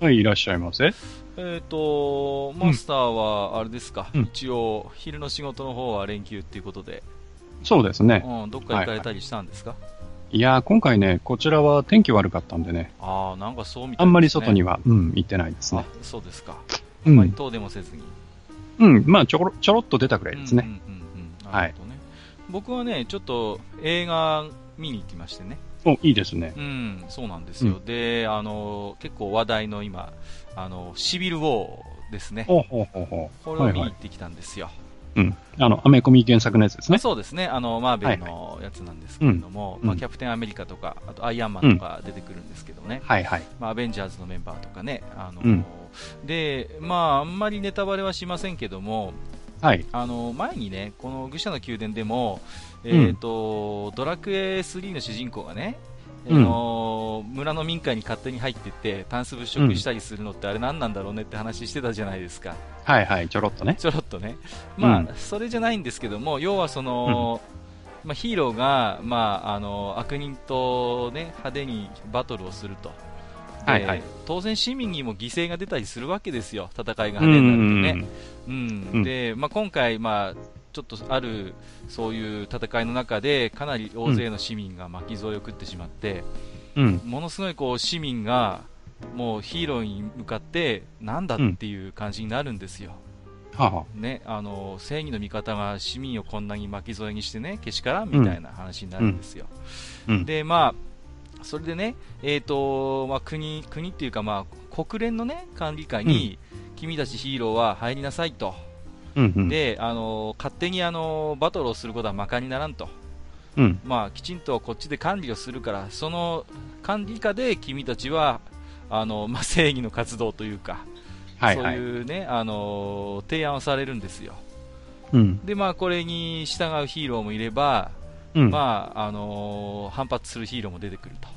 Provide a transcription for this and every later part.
はい、いらっしゃいませ。えっ、と、マスターは、あれですか、うん一応、昼の仕事の方は連休っていうことで、そうですね。うん、どっか行かれたりしたんですか、いやー、今回ね、こちらは天気悪かったんでね、ああ、なんかそうみたいね。あんまり外には、うん、行ってないですねあ。そうですか。うん。あんまり遠出もせずに。うん、まあ、ちょろ、ちょろっと出たくらいですね。うんうんうんうん。なるほどね。僕はね、ちょっと映画見に行きましてね。お、いいですね。うん、そうなんですよ。で、あの、結構話題の今、あの、シビル・ウォーですね。ほうほうほうほう。これをはいはい。見に行ってきたんですよ。うん。あの、アメコミ原作のやつですね。そうですね、あのマーベルのやつなんですけれども、まあ、うんうんキャプテンアメリカとか、あとアイアンマンとか出てくるんですけどね、はいはい。まあ、アベンジャーズのメンバーとかね、あのうんでまあ、あんまりネタバレはしませんけども、はい。あの前にね、この愚者の宮殿でも、えうん。ーとドラクエ3の主人公がね、うん。あの村の民家に勝手に入ってって、タンス物色したりするのってあれ何なんだろうねって話してたじゃないですか。はいはい、ちょろっとね。ちょろっとね、まあうん。それじゃないんですけども、要はその、まあ、ヒーローが、まあ、あの悪人と、ね、派手にバトルをすると、ではいはい。当然、市民にも犠牲が出たりするわけですよ、戦いが派手になるとね。うん。うん。でまあ、今回、まあ、ちょっとあるそういう戦いの中でかなり大勢の市民が巻き添えを食ってしまって、うん。うん。ものすごいこう市民がもうヒーローに向かってなんだっていう感じになるんですよ。はあはね、あの正義の味方が市民をこんなに巻き添えにしてねけしからんみたいな話になるんですよ。あ。うん。でまあそれでね、えーとまあ、国国っていうか、まあ、国連の、ね、管理下に、君たちヒーローは入りなさいと、うんうん。であの勝手にあのバトルをすることは馬鹿にならんと、うん。まあ、きちんとこっちで管理をするからその管理下で君たちはあの、まあ、正義の活動というか、はいはい。そういう、ね、あの提案をされるんですよ。うん。で、まあ、これに従うヒーローもいれば、うん。まああの反発するヒーローも出てくると。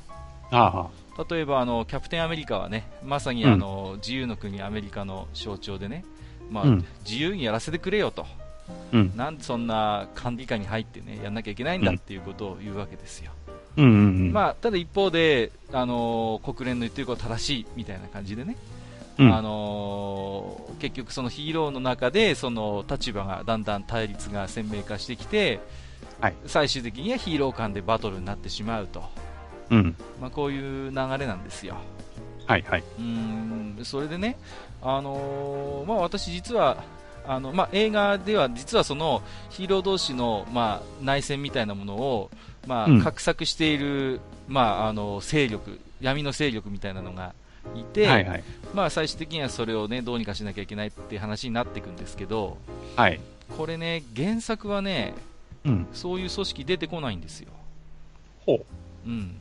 あ例えばあのキャプテンアメリカはねまさにうんあの、自由の国アメリカの象徴でね、まあうん自由にやらせてくれよと、うん。なんでそんな管理下に入ってねやんなきゃいけないんだっていうことを言うわけですよ。うんうんうん。まあ、ただ一方で、あの国連の言ってることは正しいみたいな感じでね、うんあの結局そのヒーローの中でその立場がだんだん対立が鮮明化してきて、はい最終的にはヒーロー間でバトルになってしまうと、うん。まあ、こういう流れなんですよ。はいはい。うーんそれでね、あのーまあ、私、実はあの、まあ、映画では実はそのヒーロー同士の、まあ、内戦みたいなものを、まあうん画策している、まあ、あの勢力闇の勢力みたいなのがいて、はいはい。まあ、最終的にはそれを、ね、どうにかしなきゃいけないっていう話になっていくんですけどはい。これね原作はねうん。そういう組織出てこないんですよ。ほう。うん、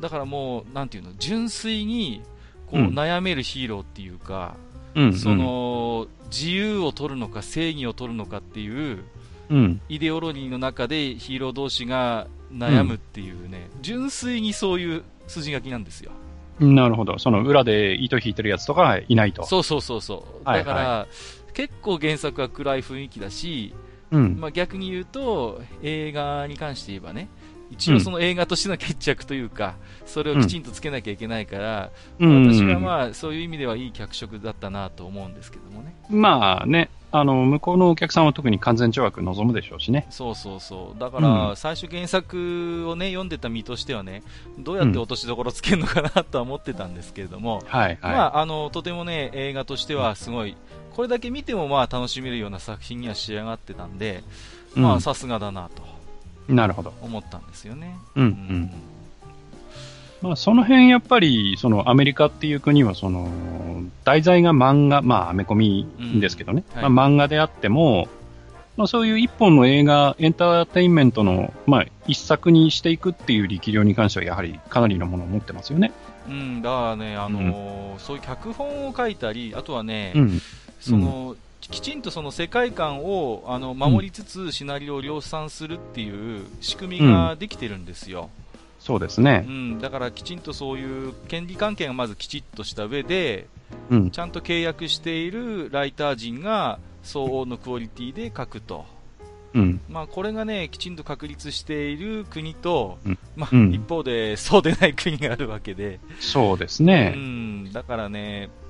だからもう、なんていうの純粋にこう、うん悩めるヒーローっていうか、うん。そ、の自由を取るのか正義を取るのかっていううん。イデオロギーの中でヒーロー同士が悩むっていうね、純粋にそういう筋書きなんですよ。なるほど。その裏で糸引いてるやつとかはいないと。そうそうそうそう。はいだから、結構原作は暗い雰囲気だし、うん。まあ、逆に言うと映画に関して言えばね一応その映画としての決着というか、それをきちんとつけなきゃいけないから、うん私はまあそういう意味ではいい脚色だったなと思うんですけどもね。まあね、あの、向こうのお客さんは特に完全懲悪望むでしょうしね。そうそうそう。だから、うん最初原作をね、読んでた身としてはね、どうやって落としどころつけるのかなとは思ってたんですけれども、はいはい。まあ、あの、とてもね、映画としてはすごい、これだけ見てもまあ楽しめるような作品には仕上がってたんで、うんまあさすがだなとなるほど。思ったんですよね。うんうん。まあ、その辺やっぱり、そのアメリカっていう国は、その、題材が漫画、まあ、アメコミですけどね、うんはいまあ、漫画であっても、まあ、そういう一本の映画、エンターテインメントの、まあ、一作にしていくっていう力量に関しては、やはりかなりのものを持ってますよね。うん、だからね、あのーそういう脚本を書いたり、あとはね、うん。その、きちんとその世界観をあの守りつつ、シナリオを量産するっていう仕組みができてるんですよ。そうですうね。ん、だからきちんとそういう権利関係がまずきちっとした上で、うん。ちゃんと契約しているライター陣が相応のクオリティで書くと。うん。まあ、これがね、きちんと確立している国と、うんまあ、うん一方でそうでない国があるわけで、そうですうね。ん、だからね、うん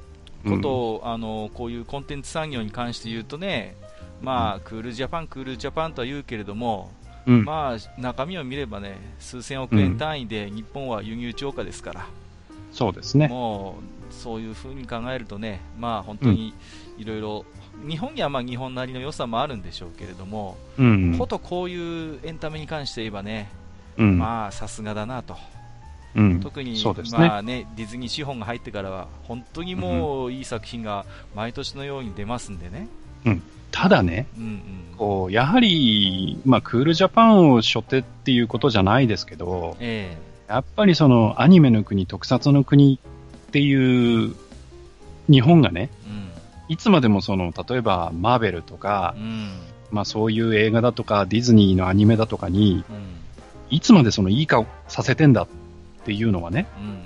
ことを、あの、こういうコンテンツ産業に関して言うとね、まあ、クールジャパン、クールジャパンとは言うけれども、うん。まあ、中身を見ればね、数千億円単位で日本は輸入超過ですから、そうですね。もう、そういうふうに考えるとね、まあ、本当にいろいろ、日本にはまあ日本なりの良さもあるんでしょうけれども、うん。ことこういうエンタメに関して言えばね、うん。まあ、さすがだなと。うん。特に、そうですねまあね、ディズニー資本が入ってからは、本当にもういい作品が毎年のように出ますんでね。ただね、うんうん。こう、やはり、まあ、クールジャパンを初手っていうことじゃないですけど、えやっぱりそのアニメの国、特撮の国っていう日本がね、えうん。いつまでもその、例えばマーベルとかう、ん。まあそういう映画だとか、ディズニーのアニメだとかに、うん。いつまでそのいい顔させてんだっていうのはね、うん。うん。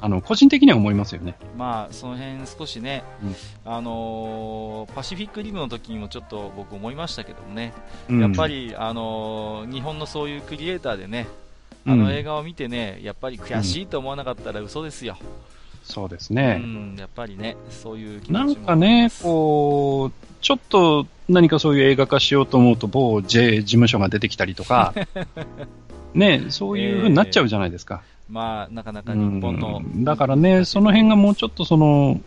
あの、個人的には思いますよね。まあ、その辺少しね、うんあのーパシフィックリムの時にもちょっと僕思いましたけどもね、うんやっぱ、り、あのー日本のそういうクリエイターでね、うんあの映画を見てね、やっぱり悔しいと思わなかったら嘘ですよ。そうですうね。ん、やっぱりね、そういう気なん持ちもかね、こう、ちょっと何かそういう映画化しようと思うと、某 J 事務所が出てきたりとか、ね、そういう風になっちゃうじゃないですか。まあ、なかなか日本の、うんだからね、その辺がもうちょっとその、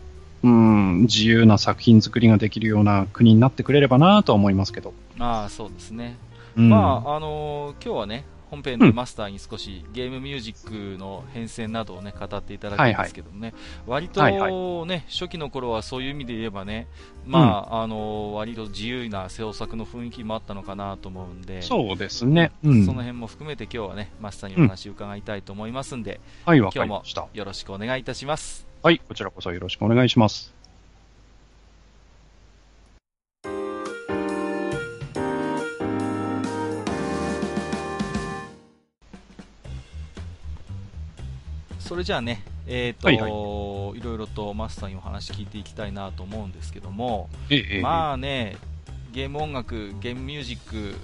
うん、自由な作品作りができるような国になってくれればなとは思いますけど。まあそうですね。うんまあ、あのー今日はね、本編でマスターに少しゲームミュージックの変遷などをね、語っていただくんですけどもね、割とはいね、初期の頃はそういう意味で言えばね、まあ、あのー割と自由な制作の雰囲気もあったのかなと思うんで、そうですね。うん。その辺も含めて今日はね、マスターにお話を伺いたいと思いますんで、はい、わか今日もりました。よろしくお願いいたします。はい、こちらこそよろしくお願いします。それじゃあね、えっ、と、はいい。ろいろとマスターにお話聞いていきたいなと思うんですけども、ええ、ええ。まあね、ゲーム音楽、ゲームミュージック、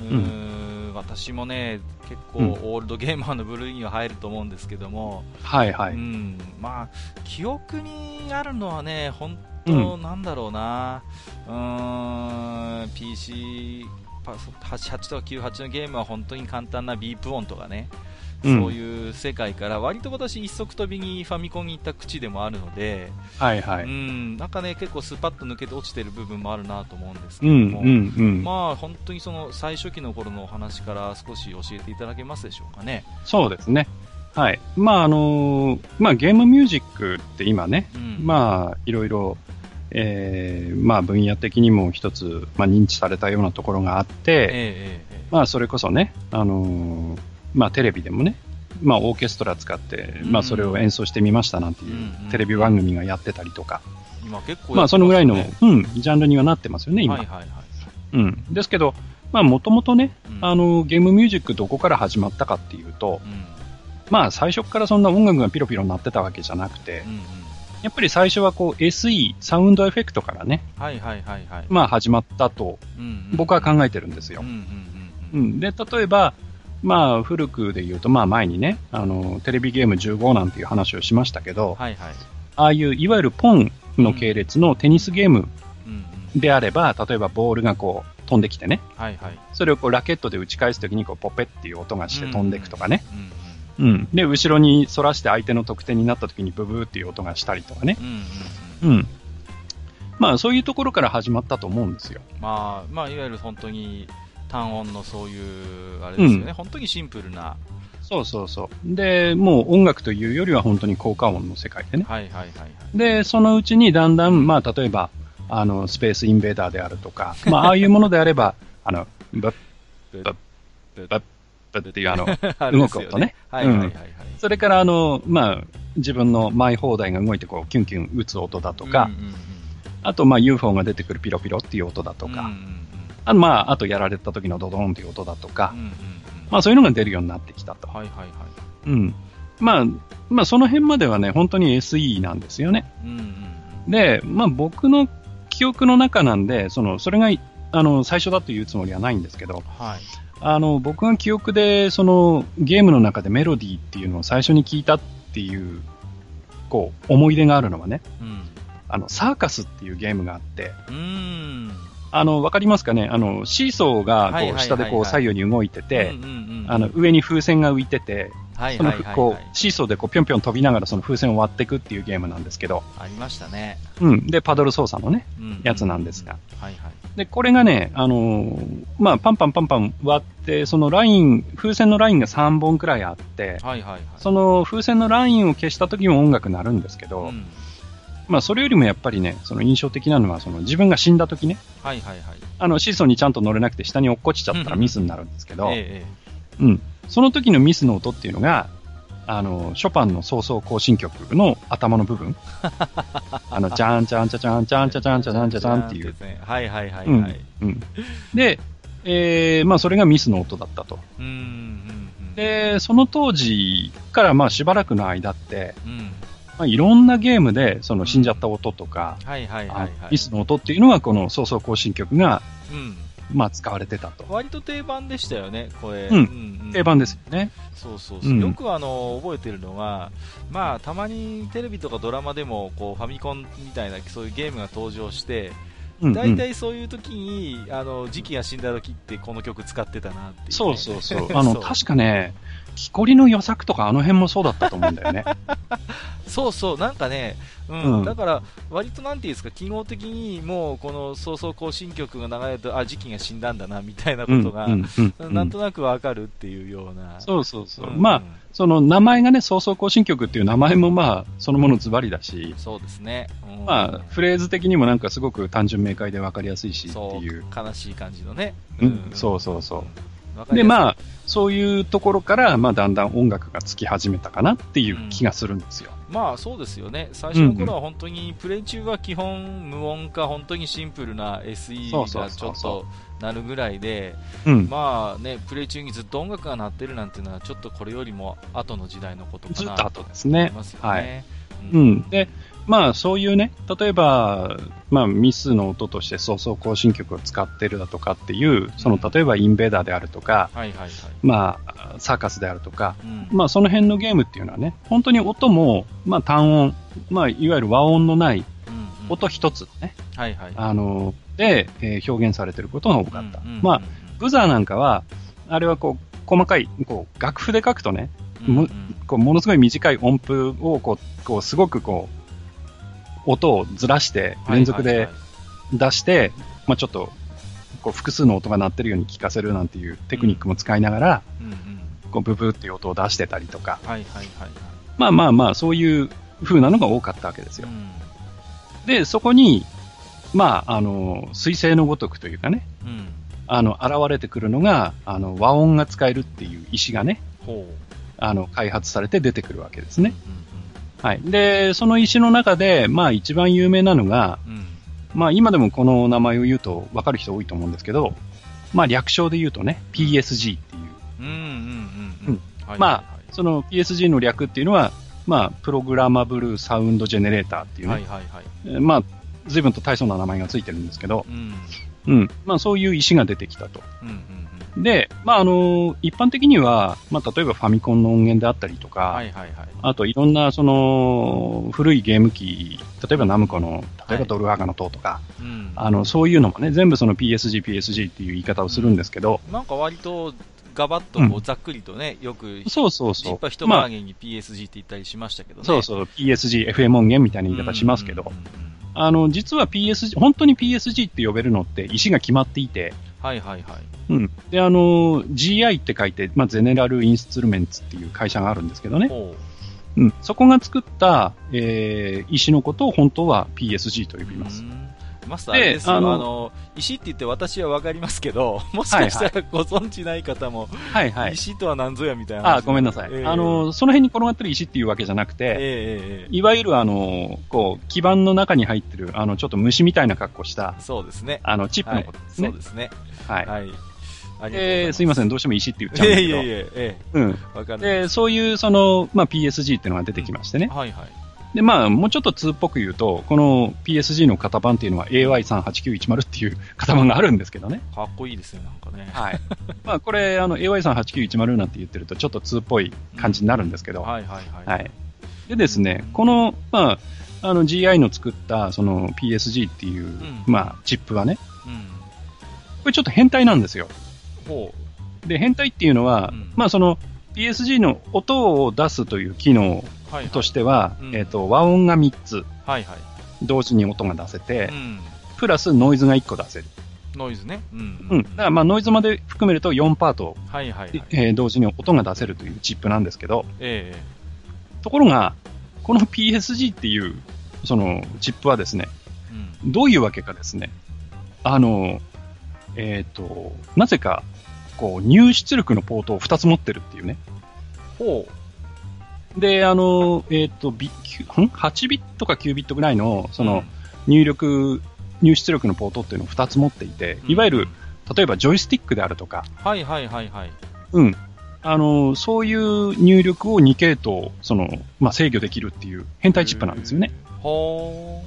うーん私もね、結構うん。オールドゲーマーの部類には入ると思うんですけども、はいはい。うん、まあ、記憶にあるのはね、本当、なんだろうな、うーん、PC、パソ88とか98のゲームは本当に簡単なビープ音とかね、うんそういう世界から割と私一足飛びにファミコンに行った口でもあるので、うはいはい。ん、なんかね、結構スパッと抜けて落ちてる部分もあるなと思うんですけうん、ども、うん、うん。まあ本当にその最初期の頃のお話から少し教えていただけますでしょうかね。そうですね。はい。まあ、あのーまあ、ゲームミュージックって今ね、うん、まあ、いろいろ、えーまあ、分野的にも一つ、まあ、認知されたようなところがあって、えええええまあ、それこそね、あのーまあ、テレビでもね、まあ、オーケストラ使って、まあ、それを演奏してみましたなんていううんテレビ番組がやってたりとか、え今結構まあ、そのぐらいの、うん、ジャンルにはなってますよね、今。はいはいはい。うん。ですけど、まあ、もともとね、うんあの、ゲームミュージックどこから始まったかっていうと、うんまあ、最初からそんな音楽がピロピロ鳴ってたわけじゃなくてやっぱり最初はこう SE、サウンドエフェクトからね、はいはいはいはい。まあ始まったと僕は考えてるんですようん。で、例えば、まあ古くで言うと、まあ前にね、あの、テレビゲーム15なんていう話をしましたけど、はいはい。ああいういわゆるポンの系列のテニスゲームであれば、例えばボールがこう飛んできてね、はいはい。それをこうラケットで打ち返すときにこうポペっていう音がして飛んでいくとかね。うんうんうん。で、後ろに反らして相手の得点になったときにブブーっていう音がしたりとかね。うんうん。まあそういうところから始まったと思うんですよ。まあ、まあ、いわゆる本当に単音のそういう、あれですよね、うん本当にシンプルな、そうそうそう。で、もう音楽というよりは本当に効果音の世界でね。はいはいはいはい。で、そのうちにだんだん、まあ例えば、あの、スペースインベーダーであるとか、まあああいうものであれば、あの、ブッ、ブブッブッ、プっていうあの、動く音ね。はいはいはいはい。それからあの、まあ、自分のマイ放題が動いてこう、キュンキュン打つ音だとか、うんうんうんあとまあ UFO が出てくるピロピロっていう音だとか、うんうんあとまあ、あとやられた時のドドーンっていう音だとかうん、うんうんまあそういうのが出るようになってきたと。はいはいはい。うん。まあ、まあその辺まではね、本当に SE なんですよね。うんうんうんで、まあ僕の記憶の中なんで、その、それが、あの、最初だというつもりはないんですけど、はい。あの、僕が記憶で、その、ゲームの中でメロディーっていうのを最初に聞いたっていう、こう、思い出があるのはね、うん。あの、サーカスっていうゲームがあって、うーん。あの、わかりますかね？あの、シーソーが、こう、下でこう、左右に動いててあの、上に風船が浮いてて、そのこう、シーソーでこう、ぴょんぴょん飛びながらその風船を割っていくっていうゲームなんですけど、ありましたね。うん。で、パドル操作のね、うんやつなんですが。はいはい。で、これがね、あのーまあ、パンパンパンパン割って、そのライン、風船のラインが3本くらいあって、はいはいはい。その風船のラインを消した時も音楽鳴るんですけど、うんまあ、それよりもやっぱりね、その印象的なのは、その自分が死んだ時ね、はいはいはい。あの、シーソーにちゃんと乗れなくて下に落っこちちゃったらミスになるんですけど、ええうん。その時のミスの音っていうのが、あの、ショパンの早々行進曲の頭の部分。あの、じゃんじゃんじゃじゃんじゃんじゃじゃんじゃじゃんじゃじゃんっていう。。はいはいはいうんはい。うん。で、えー、まあそれがミスの音だったと。うんうんうん。で、その当時からまあしばらくの間って、うん。まあ、いろんなゲームでその死んじゃった音とか。ミスの音っていうのはこの早々行進曲がうん。まあ使われてたと。割と定番でしたよね、これ。うんんん定番ですよね。そうそうそう、うんよくあの覚えてるのが、まあ、たまにテレビとかドラマでもこうファミコンみたいなそういうゲームが登場して、大体そういう時にあの時期が死んだ時ってこの曲使ってたなっていう、ね、そうそうそう。あの、確かね、木こりの予作とかあの辺もそうだったと思うんだよね。そうそう、なんかね、うんうんだから割となんていうんですか、記号的にもうこの早々更新曲が流れると、あ時期が死んだんだなみたいなことが、うんうんうんなんとなくわかるっていうような。そうそうそう。うんまあ、その名前がね、早々行進曲っていう名前もまあ、そのものズバリだし、そうですね。うんまあ、フレーズ的にもなんかすごく単純明快でわかりやすいしってそういう。悲しい感じのね。うんそうそうそうわかりやすいで、まあ、そういうところから、まあ、だんだん音楽がつき始めたかなっていう気がするんですよ。まあそうですよね、最初の頃は本当にプレイ中は基本無音か本当にシンプルな SE がちょっとなるぐらいで、うん。まあね、プレイ中にずっと音楽が鳴ってるなんていうのはちょっとこれよりも後の時代のことかなずっと後ですね思いま。すよね。はい。うん。で、まあ、そういうね、例えば、まあ、ミスの音として早々行進曲を使ってるだとかっていう、その、例えばインベーダーであるとか、はいはいはい。まあ、サーカスであるとか、うんまあ、その辺のゲームっていうのはね、本当に音も、まあ、単音、まあ、いわゆる和音のない音一つね、はいはい。あの、で、えー表現されてることが多かった。うんうんうんまあ、ブザーなんかは、あれはこう、細かい、こう、楽譜で書くとね、うんうんむこうものすごい短い音符をこう、こうすごくこう、音をずらして、連続で出して、まあちょっと、こう複数の音が鳴ってるように聞かせるなんていうテクニックも使いながら、うんうんこうブブーっていう音を出してたりとか、はいはいはいはい。まあまあまあ、そういう風なのが多かったわけですよう。んで、そこに、まあ、あの、水星のごとくというかね、うん。あの、現れてくるのが、あの、和音が使えるっていう石がね。あの、開発されて出てくるわけですね。うんはい。で、その石の中で、まあ一番有名なのが、うんうん。まあ今でもこの名前を言うと分かる人多いと思うんですけど、まあ略称で言うとね、PSG っていう。その PSG の略っていうのは、まあプログラマブルサウンドジェネレーターっていうね、はいはいはい。えーまあ随分と大層な名前がついてるんですけど、うん。うん。まあそういう石が出てきたと。うんうんで、まああの、一般的には、まあ例えばファミコンの音源であったりとか、うん。はいはいはい。あといろんなその古いゲーム機、例えばナムコの、例えばドルアガの塔とか、うん。あの、そういうのもね、全部その PSG、PSG っていう言い方をするんですけど、なんか割とガバッとこううざっくりとね、よくそうそうそう。一まあ、回りに PSG って言ったりしましたけどね。そうそう、PSG、FM 音源みたいな言い方しますけどうん、うんうんうんあの、実は PSG、本当に PSG って呼べるのって石が決まっていて、はいはいはい。うん。で、あの、GI って書いて、まあ、ゼネラルインストゥルメンツっていう会社があるんですけどね。ほうん。そこが作った、えー、石のことを本当は PSG とう。呼びますう。んマスターであであのの、石って言って私はわかりますけど、もしかしたらご存知ない方も、はいはい。石とは何ぞやみたいな話。あ、ごめんなさい。ええあの、その辺に転がってる石っていうわけじゃなくええて、えええいわゆるあの、こう、基板の中に入ってる、あの、ちょっと虫みたいな格好したえ、そうですね。あの、チップのことですね。そうですね。はい。はい。いますすいません、どうしても石って言っちゃうんだけど。えそういう、その、まあ、PSG っていうのが出てきましてね。はいはい。で、まあ、もうちょっと通っぽく言うと、この PSG の型番っていうのは AY38910 っていう型番があるんですけどね。かっこいいですね、なんかね。はい。まあ、これ、あの、AY38910 なんて言ってると、ちょっと通っぽい感じになるんですけど、はいはいはい。はい。でですね、この、まあ、あの GI の作ったその PSG っていう、んまあ、チップはね、うん。これちょっと変態なんですよ。ほで、変態っていうのは、うんまあその PSG の音を出すという機能う。はいはい。としては、うんえっ、と、和音が3つ、はいはい。同時に音が出せて、うん。プラスノイズが1個出せる。ノイズね。うん。うん。だからまあノイズまで含めると4パート、はいはいはい。えー同時に音が出せるというチップなんですけど、ええところが、この PSG っていう、そのチップはですね、うん。どういうわけかですね。あの、えっ、と、なぜか、こう、入出力のポートを2つ持ってるっていうね。ほで、あの、えっ、と、ビ9ん ?8 ビットか9ビットぐらいの、う。その、入力、入出力のポートっていうのを2つ持っていて、いわゆる、例えばジョイスティックであるとか、はいはいはいはい。うん。あの、そういう入力を2系統、その、まあ、制御できるっていう変態チップなんですよね。ほ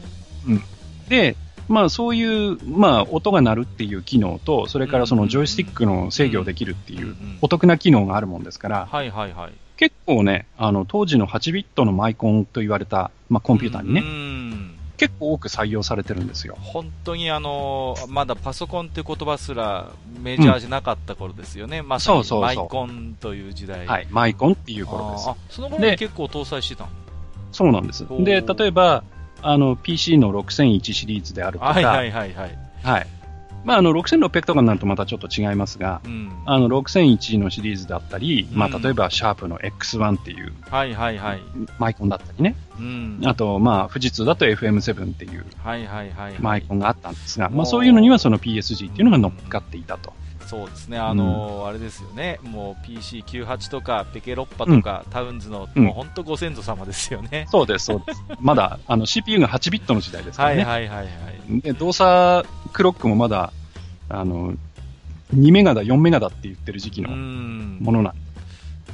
で、まあそういう、まあ音が鳴るっていう機能と、それからそのジョイスティックの制御できるってー。いううんお得な機能があるもんですから、はいはいはい。結構ね、あの当時の8ビットのマイコンと言われた、まあコンピューターにね、うん。結構多く採用されてるんですよ。本当にあのーまだパソコンって言葉すらメジャーじゃなかった頃ですよね。まさにそうそうそうマイコンという時代。。はいい、マイコンっていう頃ですあ。その頃でに結構搭載してたの？そうなんです。で、例えば、あの PC の6001シリーズであるとか、はいはいはいはい。はいまああの6600とかになるとまたちょっと違いますが、うん。あの6001のシリーズだったり、まうんあ例えばシャープの X1 っていうはいはいはい。マイコンだったりね、うん。あと、まあ、富士通だと FM7 っていうはいはいはいはい。マイコンがあったんですが、まあ、そういうのにはその PSG っていうのが乗っかっていたと。そうですね、あのーあれですよね、もう PC98 とかペケロッパとか、タウンズの、うんもう本当ご先祖様ですよね。そうです、そうです。まだ、あの、CPU が8ビットの時代ですかはいらね。はいはいはい。で、動作クロックもまだ、あの、2メガだ、4メガだって言ってる時期うのん。ものなんで、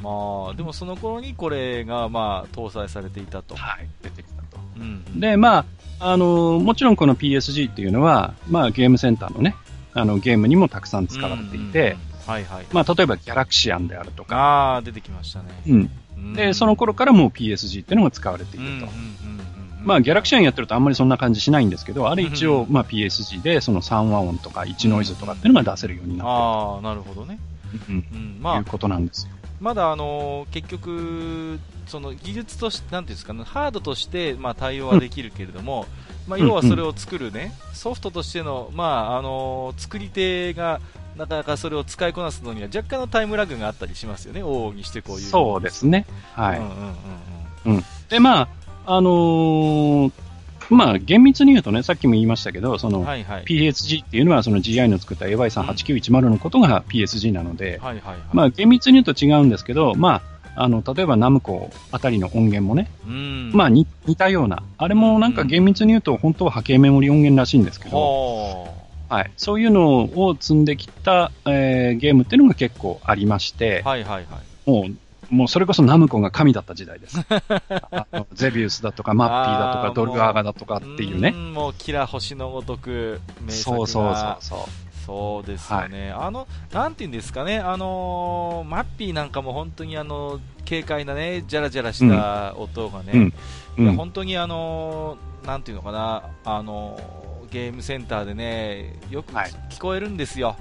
まあ、でもその頃にこれが、まあ、搭載されていたと。はい、出てきたと。うん。で、まあ、あの、もちろんこの PSG っていうのは、まあ、ゲームセンターのね、あの、ゲームにもたくさん使われていて。まあ、例えばギャラクシアンであるとか、ああ、出てきましたね。うん。うんで、その、頃からもう PSG っていうのが使われていると。うんうんうんうんまあ、ギャラクシアンやってるとあんまりそんな感じしないんですけど、あれ一応、うんまあ、PSG で、その3和音とか1ノイズとかっていうのが出せるようになっああ、なるほどね。てる、うんうん、まあいう、ことなんですよ。まだあのー結局、その技術として、なんていうんですかね、ハードとして、まあ、対応はできるけれども、まあ、うん要はそれを作るね、ソフトとしての、まあ、あのー作り手が、なかなかそれを使いこなすのには若干のタイムラグがあったりしますよね、往々にしてこういう。そうですね。はい。うんうんうんうん。で、まあ、あのーまあ、厳密に言うとね、さっきも言いましたけど、その、はいはい。PSG っていうのはその GI の作った AY38910 のことが PSG なので、はいはいはい。まあ、厳密に言うと違うんですけど、まあ、あの、例えばナムコあたりの音源もね、うん。まあ似似たような、あれもなんか厳密に言うと本当は波形メモリ音源らしいんですけど、ははい、そういうのを積んできた、えーゲームっていうのが結構ありましてあ。、はいはいはい。もう、もうそれこそナムコが神だった時代です。ゼビウスだとかマッピーだとかドルガーガだとかっていうね。んもう、キラ星のごとく、名作が。そうそうそうそう。そうですよね、あの、なんていうんですかね、あのーマッピーなんかも本当にあの、軽快なね、じゃらじゃらした音がね、うん、本当にあのーなんていうのかな、あのーゲームセンターでね、よくはい。聞こえるんですよ。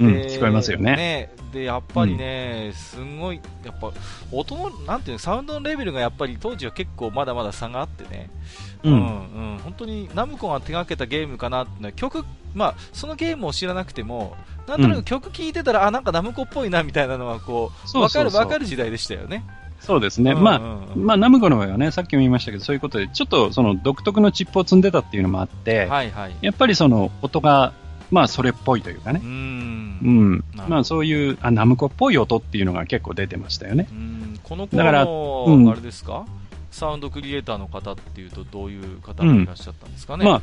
うんで聞こえますよね。で、やっぱりね、すんごい、やっぱ、音の、なんていうの、サウンドのレベルがやっぱり当時は結構まだまだ差があってね、ううんん、うん、本当にナムコが手掛けたゲームかなってね、曲、まあ、そのゲームを知らなくても、なんとなく曲聴いてたら、あ、なんかナムコっぽいなみたいなのは、こう、わかるわかる時代でしたよね。そうですね。うんまあ、うんまあ、ナムコの場合はね、さっきも言いましたけど、そういうことで、ちょっとその独特のチップを積んでたっていうのもあって、はいはい。やっぱりその音が、まあ、それっぽいというかねう。ー。うんまあ、そういう、あ、ナムコっぽい音っていうのが結構出てましたよね。うんこのだから頃の、うんあれですか？サウンドクリエイターの方っていうと、どういう方がいらっしゃったんですかね？まあ、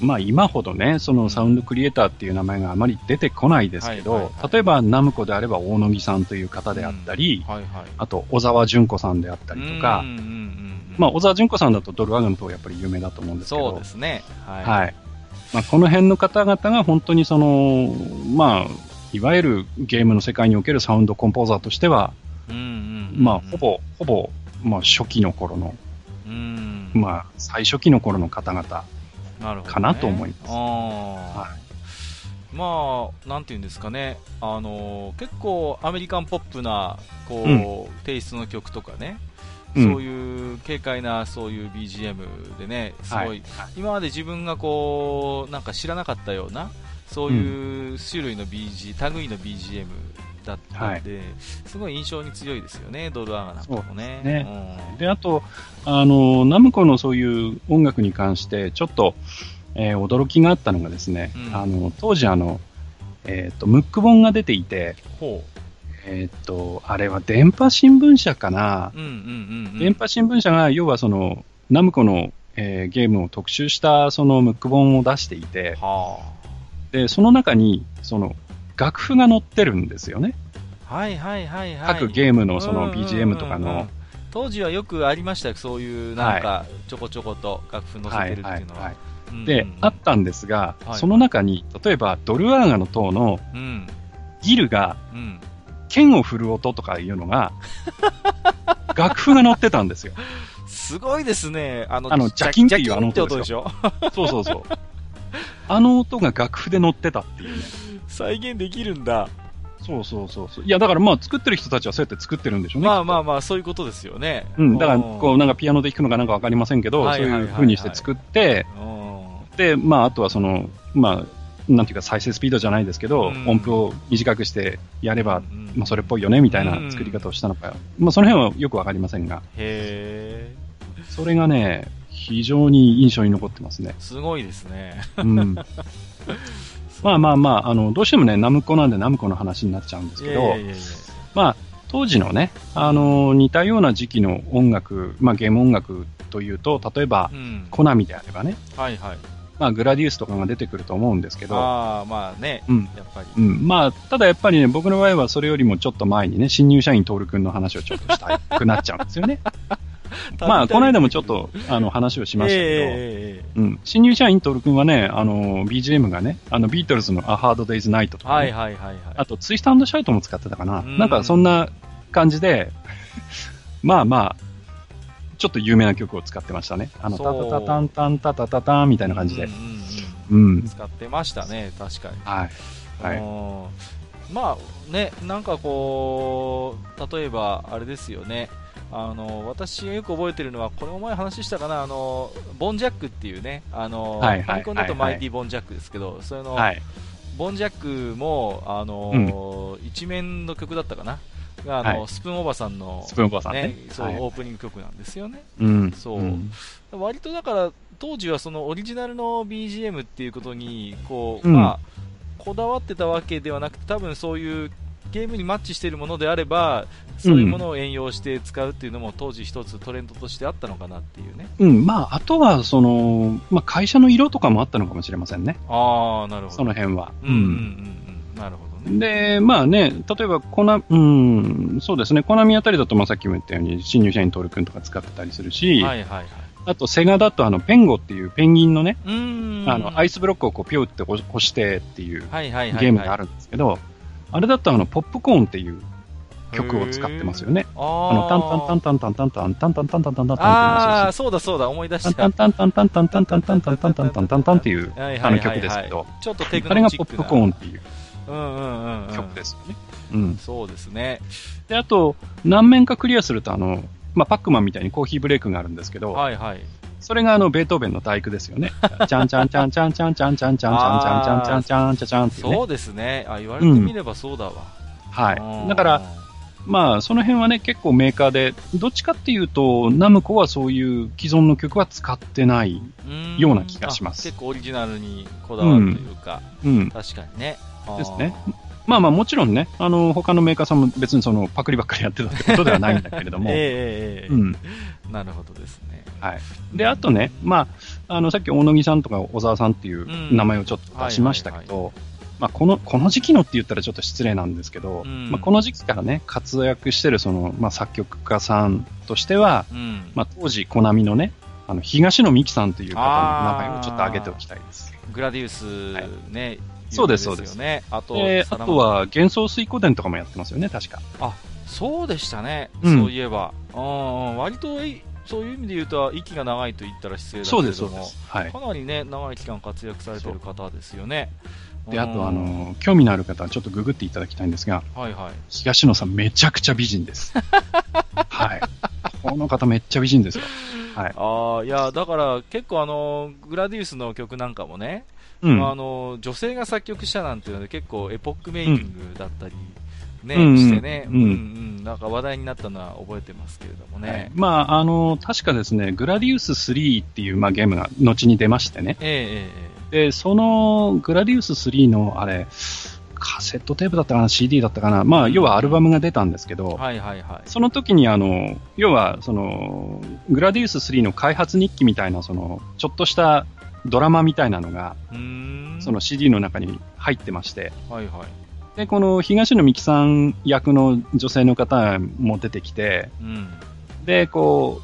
まあ、今ほどね、そのサウンドクリエイターっていう名前があまり出てこないですけど、例えばナムコであれば大野木さんという方であったり、はいはい。あと小沢純子さんであったりとかうん、うんうんうんまあ、小沢純子さんだとドルワグンとやっぱり有名だと思うんですけど、そうですね。はい。はい。まあ、この辺の方々が本当にその、まあ、いわゆるゲームの世界におけるサウンドコンポーザーとしては、まあ、ほ、ぼ、ほぼ、まあ、初期の頃の、うん。まあ、最初期の頃の方々。かなと思います。あー。はまあ、なんていうんですかね、あの結構アメリカンポップなこう、うん。テイストの曲とかね、うんそういう軽快なそういう BGM でね、すごい、はい。今まで自分がこうなんか知らなかったような、そういう種類の BG、類の BGM だったんで、すごい印象に強いですよね、ドルアーガなんかもね。ですで、あと、あの、ナムコのそういう音楽に関して、ちょっと、えー驚きがあったのがですね、うん。あの、当時あの、えっ、と、ムック本が出ていて、う。んほえっ、と、あれは電波新聞社かな、う。うんうんうんうん。電波新聞社が、要はその、ナムコの、えーゲームを特集したそのムック本を出していて、はで、その中に、その、楽譜が載ってるんですよね。あ。はいはいはいはい。各ゲームのそのうんうんうんうん BGM とかの。当時はよくありましたよ、そういうなんかちょこちょこと楽譜載せてるっていうのは。い。うんで、あったんですが、はいその中に、例えば、ドルアーガの塔のうん。ギルがうん。剣を振る音とかいうのが、楽譜が載ってたんですよ。すごいですね。あの、あのジャキンっていうあの音でしょ そうそうそう。あの音が楽譜で載ってたっていうね。再現できるんだ。そうそうそうそう。いや、だからまあ作ってる人たちはそうやって作ってるんでしょうね。まあまああ。まあ、そういうことですよね。うん、だから、こう、なんかピアノで弾くのかなんかわかりませんけど、そうはいはいはいはいいう風にして作って、うん。で、まあ、あとはその、まあ、なんていうか再生スピードじゃないですけど、うん音符を短くしてやれば、うんまあ、それっぽいよね、みたいな作り方をしたのか、まあ、その辺はよくわかりませんが、へえ。それがね、非常に印象に残ってますね。すごいですね。うん。まあまあまあ、あの、どうしてもね、ナムコなんでナムコの話になっちゃうんですけど、まあ、当時のね、あの、似たような時期の音楽、まあ、ゲーム音楽というと、例えばう、ん。コナミであればね、はいはい。まあ、グラディウスとかが出てくると思うんですけど、ああ、まあね。うん。やっぱり。うん。まあ、ただやっぱりね、僕の場合はそれよりもちょっと前にね、新入社員トール君の話をちょっとしたくなっちゃうんですよね。まあ、この間もちょっと、あの、話をしましたけど、ええうん。新入社員トール君はね、あの、BGM がね、あの、ビートルズの A Hard Day's Night とかね、はいはいはいはい。あと、ツイスターシャウトも使ってたかな。うんなんか、そんな感じで、まあまあ、ちょっと有名な曲を使ってましたね。あの、タそうタタタンタンタタタタンみたいな感じでうん。うんうんうん。使ってましたね、確かに。はい。はいうんまあね、なんかこう、例えばあれですよね、あの私がよく覚えてるのは、これも前話したかな、あのボンジャックっていうね、あのファミコンだとマイティボンジャックですけど、それの、はい。ボンジャックも、あの一面の曲だったかな、があのはい。スプーンおばさんの、スプーンおばさんね。そうはい。オープニング曲なんですよね。うん。そう。ん。割とだから当時はそのオリジナルの BGM っていうことにこう、うん。まあ、こだわってたわけではなくて多分そういうゲームにマッチしているものであればそういうものを援用して使うっていうのも当時一つトレンドとしてあったのかなっていうね。うん。まあ、あとは、その、まあ、会社の色とかもあったのかもしれませんね。ああなるほど。その辺は。うんうんうんうん。なるほど。ねで、まあね、例えば、コナ、うん、そうですね、コナミあたりだと、まあ、さっきも言ったように、新入社員トール君とか使ってたりするし、はいはいはい。あと、セガだと、あの、ペンゴっていうペンギンのね、あの、アイスブロックをこう、ピューって押押してっていうゲームがあるんですけど、あれだと、あの、ポップコーンっていう曲を使ってますよね。ああの、タンタンタンタンタンタンタンタンタンタンタンタンタンタンああそうだそうだ思い出したタンタンタンタンタンタンタンタンタンタンタンタンタンっていうあの曲ですけど、ちょっとテクあれノチックながポップコーンっていう曲ですよね。うん。そうですねで、あと、何面かクリアすると、あの、まあ、パックマンみたいにコーヒーブレイクがあるんですけど、はいはいそれがあの、ベートーベンの大工ですよね。ちゃんちゃんちゃんちゃんちゃんちゃんちゃんちゃんちゃんちゃんちゃんちゃんちゃんちゃ。そうですね。あ、言われてみればそうだわ。はい。だから、まあ、その辺はね、結構メーカーで、どっちかっていうと、ナムコはそういう既存の曲は使ってない。うんような気がしますあ結構オリジナルにこだわるというか、うん。確かにね。ですね。まあまあ、もちろんね、あの、他のメーカーさんも別にその、パクリばっかりやってたってことではないんだけれども。ええええええうん。なるほどですね。はい。で、あとね、まあ、あの、さっき大野木さんとか小沢さんっていううん名前をちょっと出しましたけはいど、まあ、この、この時期のって言ったらちょっと失礼なんですけど、うんまあ、この時期からね、活躍してるその、まあ、作曲家さんとしては、うん。まあ、当時、コナミのね、あの、東野美紀さんという方の名前をちょっと挙げておきたいです。グラディウスね、そうです有名よね。あと、で、あサラマとは、幻想水湖伝とかもやってますよね、確か。そうでしたね、うんそういえば。うん、割とい、そういう意味で言うと、息が長いと言ったら失礼だけそうです、それども、うです。はい。かなりね、長い期間活躍されてる方ですよね。で、あと、うんあ、の、興味のある方はちょっとググっていただきたいんですが、はいはい。東野さんめちゃくちゃ美人です。はい。この方めっちゃ美人ですよ。はい。ああ、いや、だから結構あの、グラディウスの曲なんかもね、うん。あの、女性が作曲したなんていうので結構エポックメイキングだったり、ね、うんしてね、うんうんうん、なんか話題になったのは覚えてますけれどもはいね。まあ、あの、確かですね、グラディウス3っていう、まあ、ゲームが後に出ましてね。えええで、そのグラディウス3の、あれ、カセットテープだったかな、CD だったかな、まあ、要はアルバムが出たんですけど、えはいはいはい。その時にあの、要は、その、グラディウス3の開発日記みたいな、その、ちょっとしたドラマみたいなのが。その CD の中に入ってまして、はいはい。で、この東野美紀さん役の女性の方も出てきて、うん。で、こ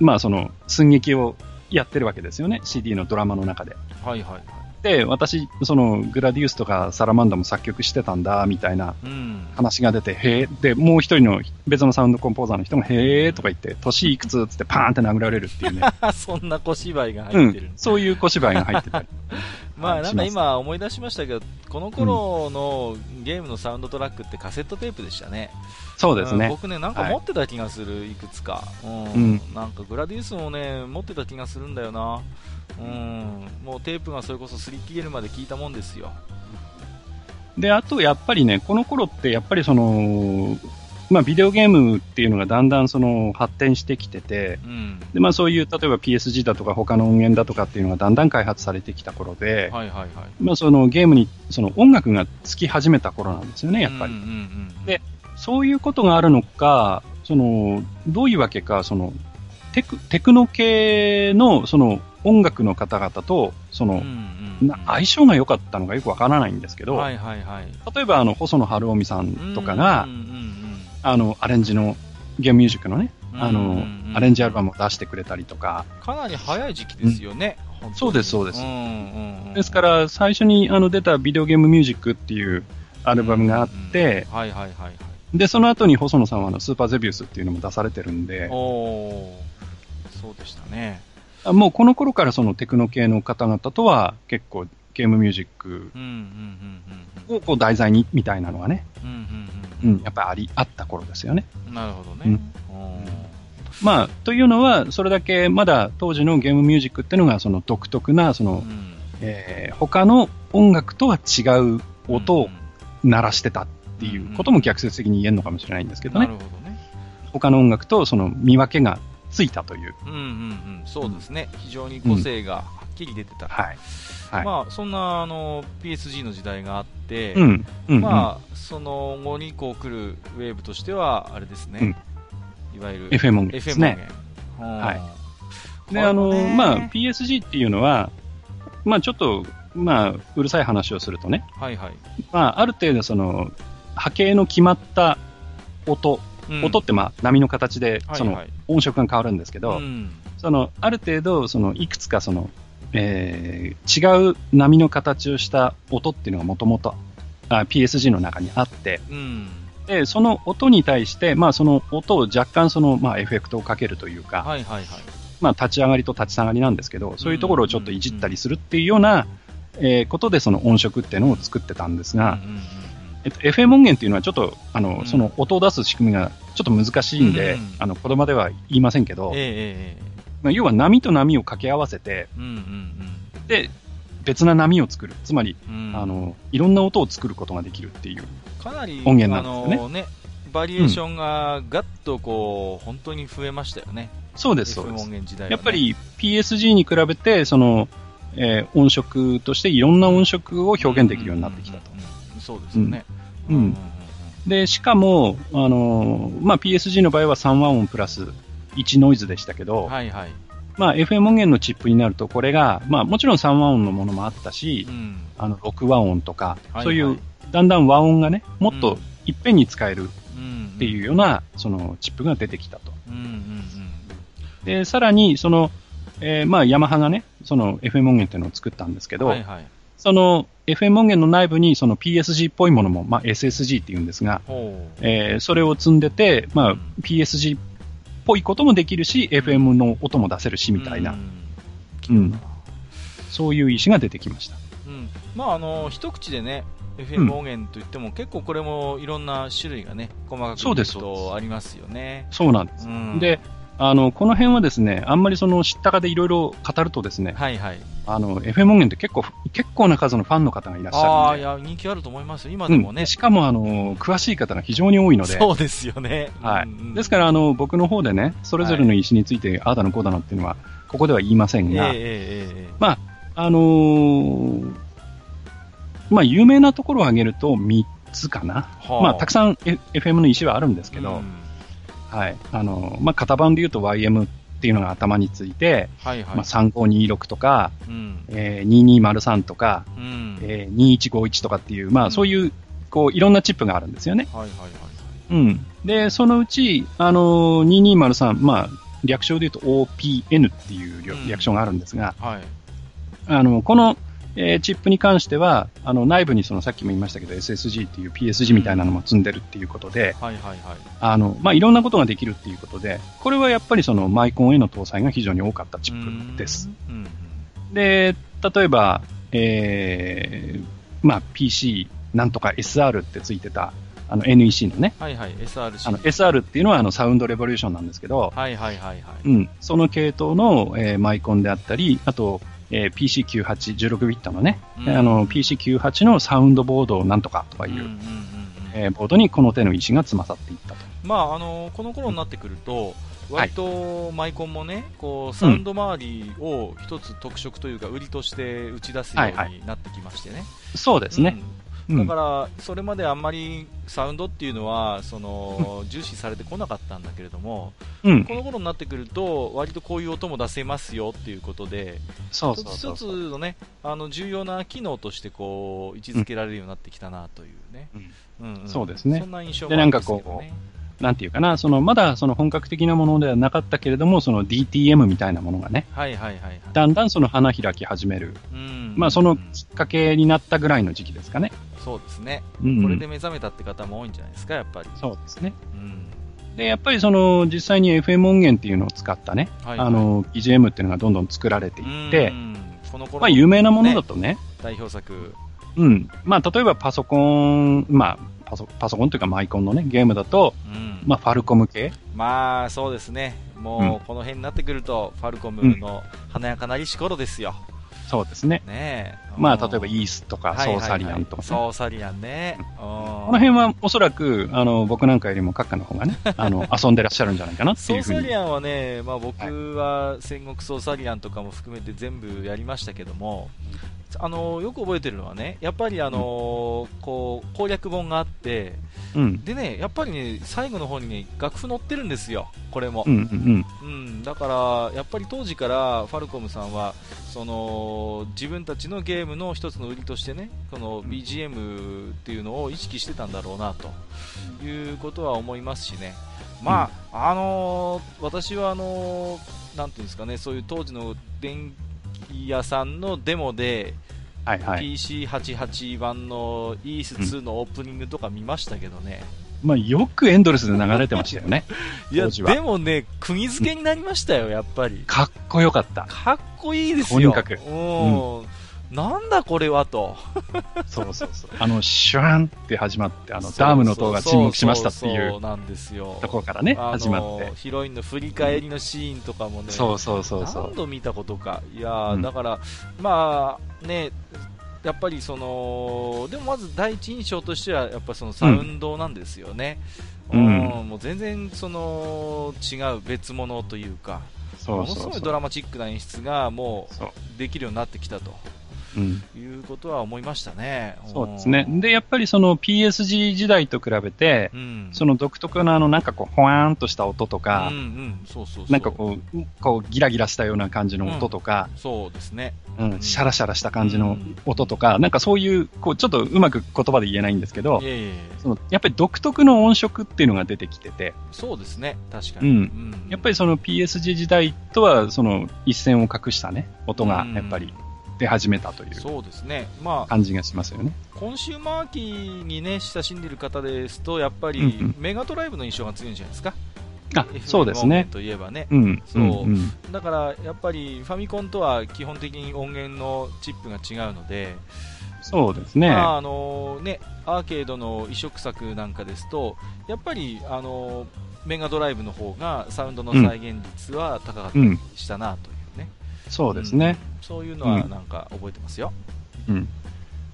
う、まあその、寸劇をやってるわけですよね、CD のドラマの中で。はいはいはい。で、私、その、グラディウスとかサラマンダも作曲してたんだ、みたいなうん。話が出て、へえ、で、もう一人の別のサウンドコンポーザーの人も、へえとか言って、年いくつっつってパーンって殴られるっていうね。そんな小芝居がう入ってる。ん。そういう小芝居が入ってたり。まあなんか今思い出しましたけど、この頃のゲームのサウンドトラックってカセットテープでしたね。そうですね。ん僕ね、なんか持ってた気がする、い、くつか。うん。うんなんかグラディウスもね、持ってた気がするんだよな。うん。もうテープがそれこそ擦り切れるまで聞いたもんですよ。で、あとやっぱりね、この頃ってやっぱりその、まあビデオゲームっていうのがだんだんその発展してきてて、うん。で、まあそういう、例えば PSG だとか他の音源だとかっていうのがだんだん開発されてきた頃で、はいはいはい。まあそのゲームにその音楽がつき始めた頃なんですよね、やっぱり。うんうんうん、でそういうことがあるのか、その、どういうわけか、その、テク、テクノ系のその音楽の方々と、その、うんうんうん。な相性が良かったのかよくわからないんですけど、はいはいはい。例えばあの、細野晴臣さんとかが、うんうんあの、アレンジの、ゲームミュージックのね、うんあの、うんうん。うんアレンジアルバムを出してくれたりとか、かなり早い時期ですよね。本当に。そうですそうです。んうんうんですから、最初にあの出たビデオゲームミュージックっていうアルバムがあって、うんはいはいはいはい。で、その後に細野さんはあのスーパーゼビウスっていうのも出されてるんで、おー。そうでしたね。あもうこの頃からそのテクノ系の方々とは結構ゲームミュージックうんうんうんをこう題材にみたいなのがね、うんうんうんう、うんやっぱりあり、あった頃ですよね。ん。なるほどね。うんまあ、というのは、それだけまだ当時のゲームミュージックっていうのがその独特な、その、うんえー他の音楽とは違う音を鳴らしてたっていうことも逆説的に言えるのかもしれないんですけどね。なるほどね。他の音楽とその見分けがついたという。うんうんうん。そうですね。非常に個性がはっきり出てた。はい。はい。まあ、そんなあの PSG の時代があって、うん。うん。まあ、その後にこう来るウェーブとしては、あれですね、いわゆる FM 音源です FM ね。音源。はいうんで、あの、まあ、PSG っていうのは、まあ、ちょっと、まあ、うるさい話をするとね、はいはい。まあ、ある程度その、波形の決まった音、うん。音ってまあ、波の形で、そのはい。はい、音色が変わるんですけど、うん。その、ある程度、その、いくつかその、えー違う波の形をした音っていうのがもともと、あ PSG の中にあって、うん。で、その音に対して、まあ、その音を若干その、まあ、エフェクトをかけるというか、はいはいはい。まあ、立ち上がりと立ち下がりなんですけど、そういうところをちょっといじったりするっていうような、えーことでその音色っていうのを作ってたんですが、うんうんうんえっと、FM 音源っていうのはちょっと、あの、うんその音を出す仕組みがちょっと難しいんで、うんあの、言葉では言いませんけど、えええええまあ、要は波と波を掛け合わせて、えうんうんで、別な波を作る。つまり、うんうんあの、いろんな音を作ることができるっていう。かなり音源なんですよねあのねバリエーションがガッとこう、本当に増えましたよね。そうです、そうです。ね、やっぱり PSG に比べて、その、えー音色としていろんな音色を表現できるようになってきたと。うんうんうんうんそうですよね。うんうんで、しかも、あのーまあ、PSG の場合は3和音プラス1ノイズでしたけど、はいはい。まあ、FM 音源のチップになると、これが、まあ、もちろん3和音のものもあったしう、ん。あの、6和音とか、はいそういうはい、だんだん和音がね、もっとうんいっぺんに使えるうん。っていうような、その、チップが出てきたと。うんうんで、さらに、その、えーまあ、ヤマハがね、その FM 音源っていうのを作ったんですけうん。ど、はいはい。その FM 音源の内部にその PSG っぽいものも、まあ、SSG って言うんですが。えーそれを積んでて、まあうん PSG っぽいこともできるし、FM の音も出せるしみたいな、うんうんそういう意思が出てきました。うん、まああの一口でね FM 音源といっても、結構これもいろんな種類がね細かくそうです見るとありますよね。そうなんです。うんで、あの、この辺はですね、あんまりその知ったかでいろいろ語るとですね、はいはい。あの、FM 音源って結構、結構な数のファンの方がいらっしあゃるんで。あいや人気あると思いますよ今うんでもね。しかも、あの、詳しい方が非常に多いので、そうですよね。はいうんうんですから、あの、僕の方でね、それぞれの石について、ああだのこうだのっていうのは、ここでは言いませんが、ええええええまあ、あのーまあ、有名なところを挙げると3つかな。はまあ、たくさん、F、FM の石はあるんですけど、うんはい。あのーまあ、型番で言うと YM っていうのが頭について、はいはい。まあ、3526とか、うんえー、2203とか、うんえー、2151とかっていう、まあ、そういう、こう、いろんなチップがあるんですよね。はいはいはいはい。うん。で、そのうち、あのー、2203、まあ、略称で言うと OPN っていう略称があるんですが、はい。あの、この、えーチップに関しては、あの、内部にそのさっきも言いましたけど、SSG っていう PSG みたいなのも積んでるっていうことで、はいはいはい。あの、まあ、いろんなことができるっていうことで、これはやっぱりそのマイコンへの搭載が非常に多かったチップです。で、例えば、えーまあ、PC なんとか SR ってついてた、あの NEC のね、はいはい。SRC。あの SR っていうのはあのサウンドレボリューションなんですけど、はいはいはいはい。うん、その系統の、えーマイコンであったり、あと、えー PC98、16ビットのね、うんあの PC98 のサウンドボードなんとかとかいう、うんうんうんうんえーボードにこの手の石が積まさっていったと。まああのこの頃になってくると、割とマイコンもね、こうサウンド周りを一つ特色というか、売りとして打ち出すようになってきましてね。そうですね。だから、それまであんまりサウンドっていうのはその 重視されてこなかったんだけれども、うんこの頃になってくると、割とこういう音も出せますよっていうことで、そう一つ。のね、あの重要な機能としてこう位置づけられるようになってきたなというね。うんうんんそうですねそんな印象でもあるんですけどね。なんていうかな、その、まだその本格的なものではなかったけれども、その DTM みたいなものがね、はいはいはいはい。だんだんその花開き始める。うんまあそのきっかけになったぐらいの時期ですかね。そうですね、うん。これで目覚めたって方も多いんじゃないですか、やっぱり。そうですね。うん。で、やっぱりその、実際に FM 音源っていうのを使ったね、はいはい。あの、BGM っていうのがどんどん作られていってう、ん。この頃まあ有名なものだとね、代表作、うん。まあ例えばパソコン、まあパソパソコンというかマイコンのね、ゲームだと、うん。まあファルコム系。まあそうですね、もうこの辺になってくると、ファルコムの華やかなりし頃ですよ、そうですね。ねえまあ例えばイースとかソーサリアンとかね。ソーサリアンね、この辺はおそらく、あの、僕なんかよりも閣下の方がね、あの、遊んでらっしゃるんじゃないかなってソーいうふうに。サリアンはね、まあ、僕は戦国ソーサリアンとかも含めて全部やりましたけども、あのよく覚えてるのはね、やっぱりあの、こう攻略本があって、うん。でね、やっぱりね、最後の方にね、楽譜載ってるんですよ、これも。うんうんうん、だから、やっぱり当時からファルコムさんはその自分たちのゲームの一つの売りとしてねこの BGM っていうのを意識してたんだろうなということは思いますしね、まああのー私はあのーなんていうんですかねそういう当時の電気屋さんのデモで、はいはい。PC88 版の e ース2のオープニングとか見ましたけどね、まあよくエンドレスで流れてましたよね。いやでもね、釘付けになりましたよ、やっぱり。かっこよかった。かっこいいですよ。とにかくうん。なんだこれはと。そうそうそう。あの、シュワンって始まって、あの、ダムの塔が沈黙しましたっていそうそううなんですよ。ところからね、始まって。ヒロインの振り返りのシーンとかもね、そうそうそうそう。何度見たことか。いやー、うんだから、まあ、ね、やっぱりその、でもまず第一印象としては、やっぱそのサウンドなんですよね。うんもう全然その違う別物というか、そうものすごいドそうそう。ラマチックな演出がもそううできるようになってきたとうん。いうことは思いましたね。そうですね。で、やっぱりその PSG 時代と比べて、うん、その独特なあの、なんかこう、ほわーんとした音とかうん、うん、そうそうそう。なんかこう、こう、ギラギラしたような感じの音とか、そうですね。うん、シャラシャラした感じの音とか、なんかそういう、こう、ちょっとうまく言葉で言えないんですけどい、えいえ。そのやっぱり独特の音色っていうのが出てきてて、そうですね、確かに。うん。やっぱりその PSG 時代とは、その一線を画したね、音がやっぱり出始めたというそうですね。まあ、感じがしますよね。コンシューマー機にね、親しんでいる方ですと、やっぱり、うんうんメガドライブの印象が強いんじゃないですか。あ、そうですね。といえばね。うん、そううんうんだから、やっぱりファミコンとは基本的に音源のチップが違うので、そうですね。まああのね、アーケードの移植作なんかですと、やっぱり、あのメガドライブの方がサウンドの再現率は高かったりしたなというね、そうですね。うんそういうのはなんか覚えてますよ。うん。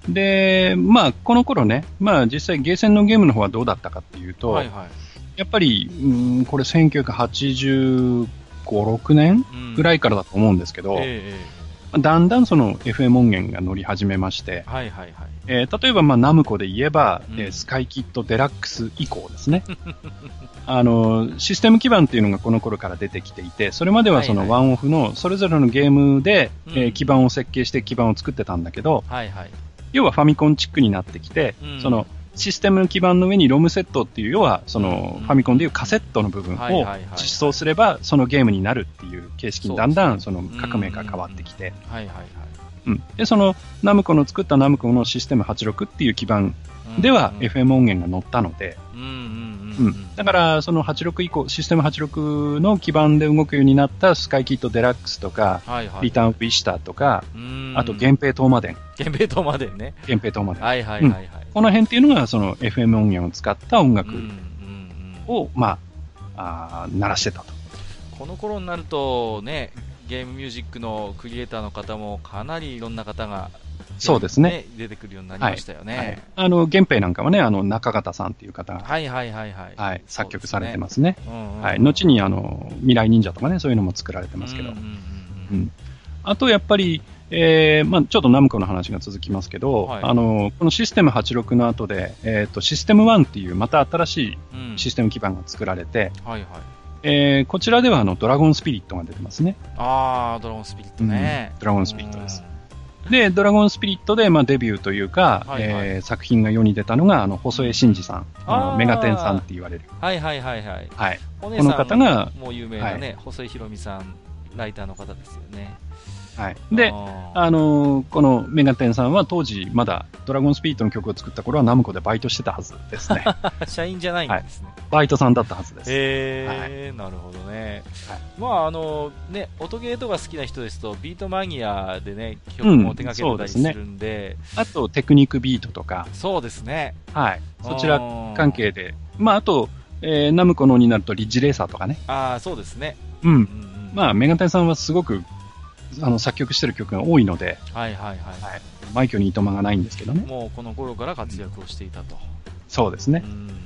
で、まあ、この頃ね、まあ実際ゲーセンのゲームの方はどうだったかっていうと、はいはいやっぱり、うん、これ1985、6年うんぐらいからだと思うんですけど、えええだんだんその FM 音源が乗り始めましてえ、はいはいはい。えー例えばまあナムコで言えば、うん。えースカイキットデラックス以降ですね。あの、システム基盤っていうのがこの頃から出てきていて、それまではそはいはい。のワンオフのそれぞれのゲームで、うん。えー基盤を設計して基盤を作ってたんだけど、はいはい。要はファミコンチックになってきて、うん。そのシステムの基盤の上にロムセットっていう、要はそのうん。ファミコンでいうカセットの部分をはいはいはい実装すればそのゲームになるっていう形式にだんだんその革命が変わってきて、はいはいはい。うんで、そのナムコの作ったナムコのシステム86っていう基盤うんではうん FM 音源が載ったので、うんうんうんううんん。だからその86以降、システム86の基盤で動くようになったスカイキットデラックスとか、はいはい。リターンウィシターとか、うんあと源平東馬伝、源平島までね。源平東馬伝。はいはいはいはい。この辺っていうのがその FM 音源を使った音楽を、まあ、あー鳴らしてたと。この頃になるとね、ゲームミュージックのクリエイターの方もかなりいろんな方が、そうですね。出てくるようになりましたよはいね。。あの、源平なんかはね、あの、中方さんっていう方が、はいはいはいはい。はい、作曲されてますね。すね。うんうんはい。後に、あの、未来忍者とかね、そういうのも作られてますけど。うんうんうんううんん。あと、やっぱり、えー、まあちょっとナムコの話が続きますけど、はいあの、このシステム86の後で、えっ、と、システム1っていう、また新しいうんシステム基盤が作られて、はいはい。えー、こちらでは、あの、ドラゴンスピリットが出てますね。あー、ドラゴンスピリットね。うんドラゴンスピリットですで、ドラゴンスピリットで、まあ、デビューというか、はいはいえー作品が世に出たのが、あの、細江真二さん、あのメガテンさんって言われる。うん。はいはいはいはい。はい。この方がもう有名なね、細井ひろみさん、ライターの方ですよね。はい。で、ああのーこのメガテンさんは当時、まだドラゴンスピリットの曲を作った頃はナムコでバイトしてたはずですね。ー 社員じゃないんですね。バイトさんだったはずです。へえ、なるほどね。はいまああのね、音ゲーとか好きな人ですと、ビートマニアでね、曲も手掛けてたりするんで、あと、テクニックビートとか、そうですね。はい。そちらうん関係で、まあ、あと、えーナムコのになるとリッジレーサーとかね。ああ、そうですね。うん。うんうんまあ、メガテンさんはすごく、あの、作曲してる曲が多いので、はいはいはい。はい。枚挙にいとまがないんですけどね。もうこの頃から活躍をしていたと。そうですねう。ん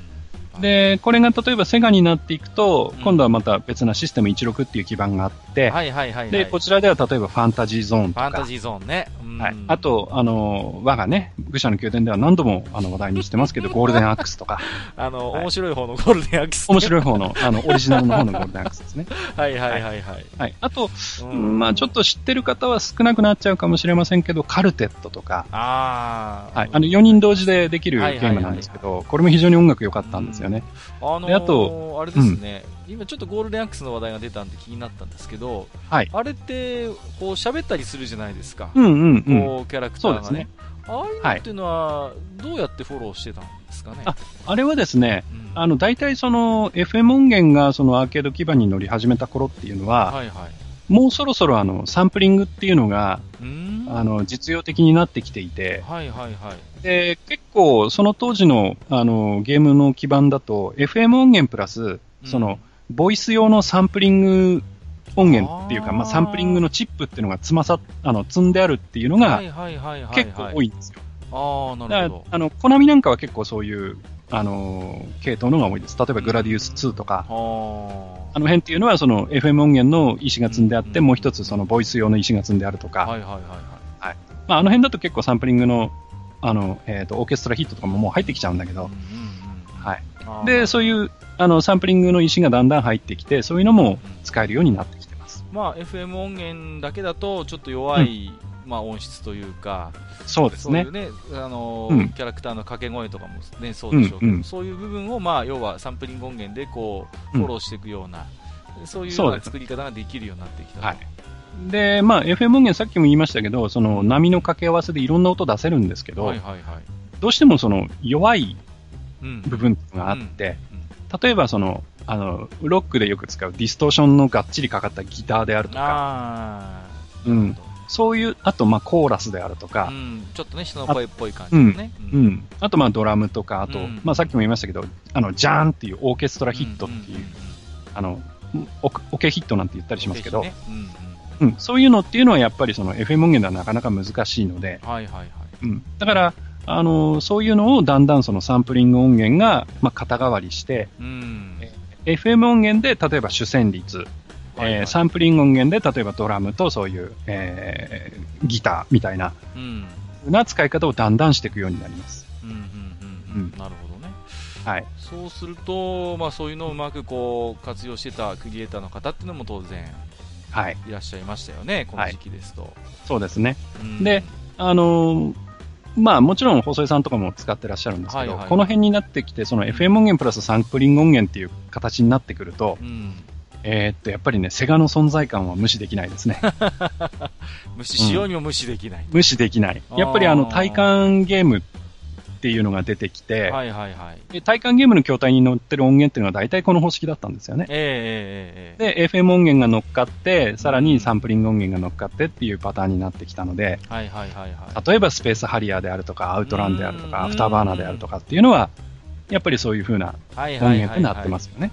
で、これが例えばセガになっていくと、うん今度はまた別なシステム16っていう基盤があって、はいはいはいはい。で、こちらでは例えばファンタジーゾーンとか、ファンタジーゾーンね。うんはい、あ、と、あの、我がね、愚者の宮殿では何度もあの話題にしてますけど、ゴールデンアックスとか、あの、はい面白い方のゴールデンアクス、面白い方の、あの、オリジナルの方のゴールデンアックスですね。はいはいはいはい。はい。あと、うんまあちょっと知ってる方は少なくなっちゃうかもしれませんけど、カルテットとか、ああ。はい。あの、4人同時でできるゲームなんですけど、これも非常に音楽良かったんですよね。あのーであとあれですね、今ちょっとゴールデンアックスの話題が出たんで気になったんですけど、はい。あれって、こう喋ったりするじゃないですか。うんうんうん。こう、キャラクターがね。そうですねああいうのっていうのは、どうやってフォローしてたんですかね？ああれはですね、うんあの、大体その、FM 音源がそのアーケード基盤に乗り始めた頃っていうのは、はいはい。もうそろそろあの、サンプリングっていうのが。あの、実用的になってきていて、はいはいはい。で、結構その当時の、あの、ゲームの基盤だと、FM 音源プラス、その、ボイス用のサンプリング音源っていうか、まあ、サンプリングのチップっていうのが積まさ、あの、積んであるっていうのが。結構多いんですよ。ああ、なるほど。あの、コナミなんかは結構そういう、あのー系統のが多いです。例えばグラディウス2とか、あの辺っていうのはその FM 音源の石が積んであって、うんもう一つそのボイス用の石が積んであるとか、はいはいはいはい。まあ、あの辺だと結構サンプリングの、あの、えっ、と、オーケストラヒットとかももう入ってきちゃうんだけど、うんうんうんはい。で、そういう、あの、サンプリングの石がだんだん入ってきて、そういうのも使えるようになってきてます。まあ、FM 音源だけだと、ちょっと弱い、まあ、音質というか、そうですね。そういう。ね、あのーうん。キャラクターの掛け声とかもね、そうでしょうけど、うんうん。そういう部分を、まあ、要はサンプリング音源でこう、うん。フォローしていくような、そういうよそうな作り方ができるようになってきたと。はい。で、まあ、FM 音源さっきも言いましたけど、その波の掛け合わせでいろんな音出せるんですけど、はいはいはい。どうしてもその弱いうん。部分があって、うん例えばその、あの、ロックでよく使うディストーションのがっちりかかったギターであるとか、うんそういう、あとまあコーラスであるとどか。う、ん、ちょっとね、人の声っぽい感じのね。うん。あとまあドラムとか、あと、うん。まあさっきも言いましたけど、あの、ジャーンっていうオーケストラヒットっていう、んんん。あの、オオケヒットなんて言ったりしますけど、ね。うんうん。うん、そういうのっていうのはやっぱりその FM 音源ではなかなか難しいので、はいはいはい。うん、だから、あのそういうのをだんだんそのサンプリング音源が、まあ、肩代わりして、うん。FM 音源で例えば主旋律、はいはいえーサンプリング音源で例えばドラムとそういう、えーギターみたいな、うん。な使い方をだんだんしていくようになります。うんうんうんううんん。なるほどね。はい。そうすると、まあそういうのをうまくこう活用してたクリエイターの方っていうのも当然はい。いらっしゃいましたよね、この時期ですと。そうですね。うんで、あのーまあもちろん細井さんとかも使ってらっしゃるんですけど、はいはいこの辺になってきて、その FM 音源プラスサンプリング音源っていう形になってくると、うん。えーっと、やっぱりね、セガの存在感は無視できないですね。無視しようにも無視できない。無視できない。やっぱりあの、体感ゲームっていうのが出てきて、はいはいはい。で体感ゲームの筐体に乗ってる音源っていうのは大体この方式だったんですよね。ええええええで、FM 音源が乗っかって、さらにサンプリング音源が乗っかってっていうパターンになってきたので、はいはいはいはい。例えばスペースハリアーであるとか、アウトランであるとうんか、アフターバーナーであるとかっていうのは、やっぱりそういう風なはい音はいはい、源になってますよね。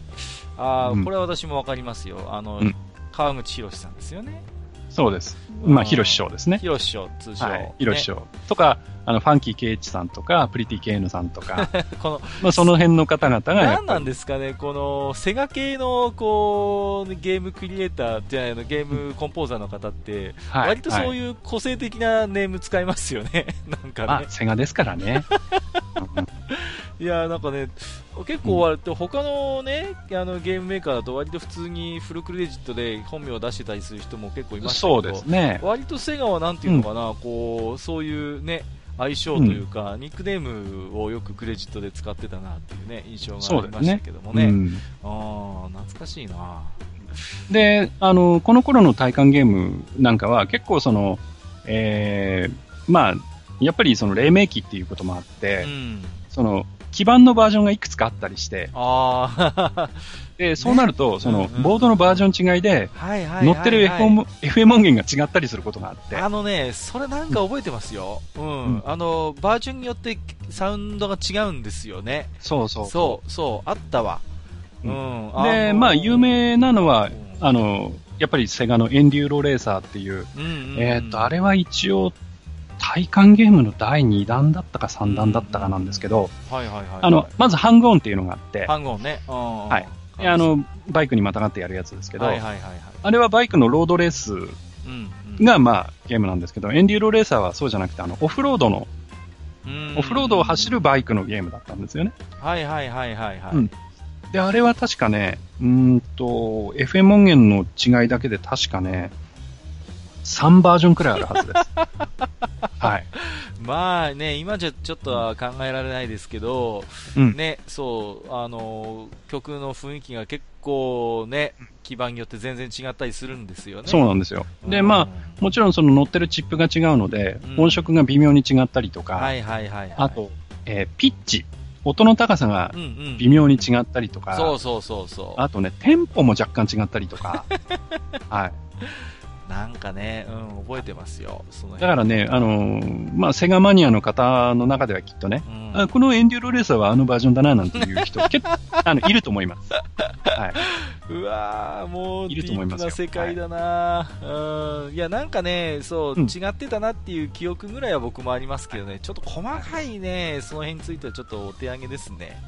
あこれは私もわかりますよ。あの、うん川口博さんですよね。そうです。まあ、うんヒロシショウですね。ヒロシショウ、通称。はい。ヒロシシね。とか、あの、ファンキーケイチさんとか、プリティケイヌさんとか、この、まあ、その辺の方々がなんぱり、ですかね、このセガ系のこうゲームクリエイターじゃないのゲームコンポーザーの方って、はい割とそうはいいう個性的なネーム使いますよね、なんかね、。まあセガですからね。うんいやなんかね、結構割と他のね、あのゲームメーカーだと割と普通にフルクレジットで本名を出してたりする人も結構いましたけど、そうですね。割とセガはなんていうのかな、こうそういうね相性というか、ニックネームをよくクレジットで使ってたなっていうね印象がありましたけどもね。うんああ、懐かしいな。で、あの、この頃の体感ゲームなんかは結構その、えー、まあ、やっぱりその黎明期っていうこともあって、うん。その、基盤のバージョンがいくつかあったりして、ああ、で、そうなると、その、うんうんボードのバージョン違いで、はいはいはい、はい。乗ってる FM, FM 音源が違ったりすることがあって、あのね、それなんか覚えてますよ。うん。うんあの、バージョンによってサウンドが違うんですよね。そうそう。そう、そう、あったわ。う。うんあで、まあ、有名なのはうん、あの、やっぱりセガのエンデューロレーサーっていう、うんうんうんえっ、と、あれは一応、体感ゲームの第2弾だったか3弾だったかなんですけど、はいはいはい。あの、まずハングオンっていうのがあって、ハンゴンね。ははい。であ、の、バイクにまたがってやるやつですけど、はいはいはいはい。あれはバイクのロードレース。が、まあ、ゲームなんですけど、エンデューロレーサーはそうじゃなくて、あの、オフロードの、うんオフロードを走るバイクのゲームだったんですよね。はいはいはいはいはい。うんで、あれは確かね、うーんと、FM 音源の違いだけで確かね、3バージョンくらいあるはずです。はい。まあね、今じゃちょっとは考えられないですけど、うん。ね、そう、あの、曲の雰囲気が結構ね、基盤によって全然違ったりするんですよね。そうなんですよ。で、まあ、もちろんその乗ってるチップが違うので、うん音色が微妙に違ったりとか、はいはいはい、はい。あと、えーピッチ、音の高さがうんうん、微妙に違ったりとか、そうそうそうそう。あとね、テンポも若干違ったりとか、はい。なんかね、うん、覚えてますよ。そのだからね、あのーまあ、セガマニアの方の中ではきっとね、うん。あこのエンデューロレーサーはあのバージョンだな、なんていう人、結構、あの、いると思います。はい。うわーもういると思いますよ。ープな世界だな、うん。いやなんかねそう、うん。違ってたなっていう記憶ぐらいは僕もありますけどね。ちょっと細かいねその辺についてはちょっとお手上げですね